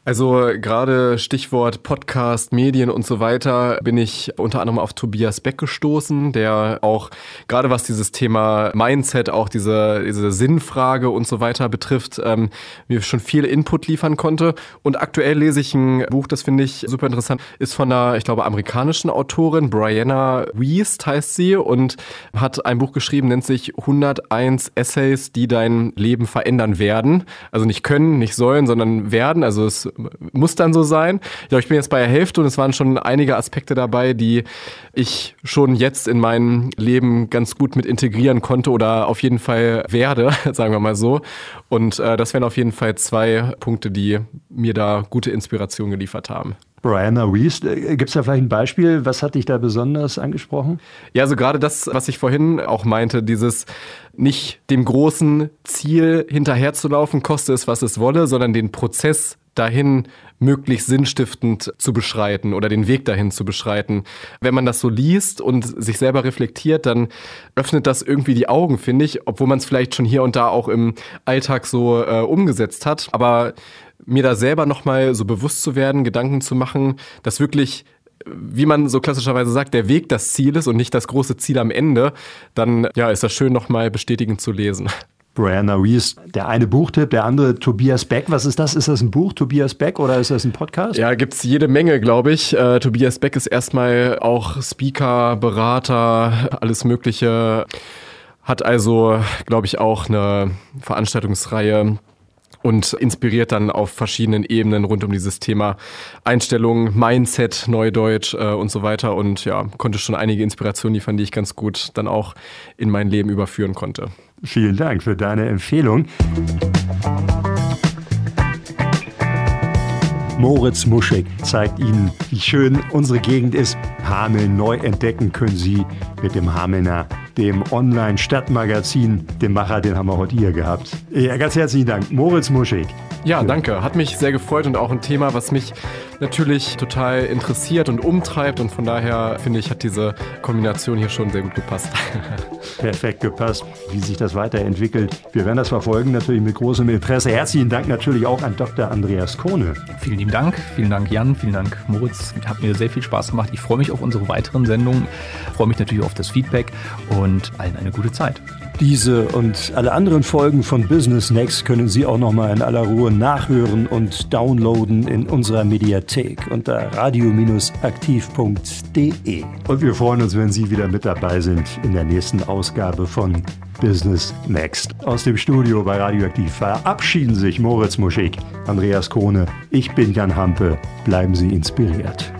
Also gerade Stichwort Podcast, Medien und so weiter bin ich unter anderem auf Tobias Beck gestoßen, der auch gerade was dieses Thema Mindset, auch diese, diese Sinnfrage und so weiter betrifft, ähm, mir schon viel Input liefern konnte. Und aktuell lese ich ein Buch, das finde ich super interessant, ist von einer, ich glaube, amerikanischen Autorin, Brianna Wiest heißt sie und hat ein Buch geschrieben, nennt sich 101 Essays, die dein Leben verändern werden. Also nicht können, nicht sollen, sondern werden. Also es muss dann so sein. Ich glaube, ich bin jetzt bei der Hälfte und es waren schon einige Aspekte dabei, die ich schon jetzt in mein Leben ganz gut mit integrieren konnte oder auf jeden Fall werde, sagen wir mal so. Und äh, das wären auf jeden Fall zwei Punkte, die mir da gute Inspiration geliefert haben. Brianna Wiest, äh, gibt es da vielleicht ein Beispiel? Was hat dich da besonders angesprochen? Ja, also gerade das, was ich vorhin auch meinte, dieses nicht dem großen Ziel hinterherzulaufen, koste es, was es wolle, sondern den Prozess dahin möglichst sinnstiftend zu beschreiten oder den Weg dahin zu beschreiten. Wenn man das so liest und sich selber reflektiert, dann öffnet das irgendwie die Augen, finde ich, obwohl man es vielleicht schon hier und da auch im Alltag so äh, umgesetzt hat. Aber mir da selber nochmal so bewusst zu werden, Gedanken zu machen, dass wirklich wie man so klassischerweise sagt, der Weg das Ziel ist und nicht das große Ziel am Ende, dann ja, ist das schön nochmal bestätigend zu lesen. Brianna Rees, der eine Buchtipp, der andere Tobias Beck. Was ist das? Ist das ein Buch, Tobias Beck, oder ist das ein Podcast? Ja, gibt es jede Menge, glaube ich. Äh, Tobias Beck ist erstmal auch Speaker, Berater, alles Mögliche. Hat also, glaube ich, auch eine Veranstaltungsreihe und inspiriert dann auf verschiedenen Ebenen rund um dieses Thema Einstellung, Mindset, Neudeutsch äh, und so weiter und ja, konnte schon einige Inspirationen liefern, die ich ganz gut dann auch in mein Leben überführen konnte. Vielen Dank für deine Empfehlung. Moritz Muschig zeigt Ihnen, wie schön unsere Gegend ist. Hameln neu entdecken können Sie mit dem Hamelner, dem Online-Stadtmagazin. Den Macher, den haben wir heute hier gehabt. Ja, ganz herzlichen Dank. Moritz Muschig. Ja, danke. Hat mich sehr gefreut und auch ein Thema, was mich natürlich total interessiert und umtreibt. Und von daher finde ich, hat diese Kombination hier schon sehr gut gepasst. Perfekt gepasst, wie sich das weiterentwickelt. Wir werden das verfolgen, natürlich mit großem Interesse. Herzlichen Dank natürlich auch an Dr. Andreas Kohne. Vielen lieben Dank. Vielen Dank, Jan. Vielen Dank, Moritz. Hat mir sehr viel Spaß gemacht. Ich freue mich auf unsere weiteren Sendungen. Ich freue mich natürlich auf das Feedback und allen eine gute Zeit. Diese und alle anderen Folgen von Business Next können Sie auch nochmal in aller Ruhe nachhören und downloaden in unserer Mediathek unter radio-aktiv.de. Und wir freuen uns, wenn Sie wieder mit dabei sind in der nächsten Ausgabe von Business Next. Aus dem Studio bei Radioaktiv verabschieden sich Moritz Muschig, Andreas Krone, ich bin Jan Hampe. Bleiben Sie inspiriert.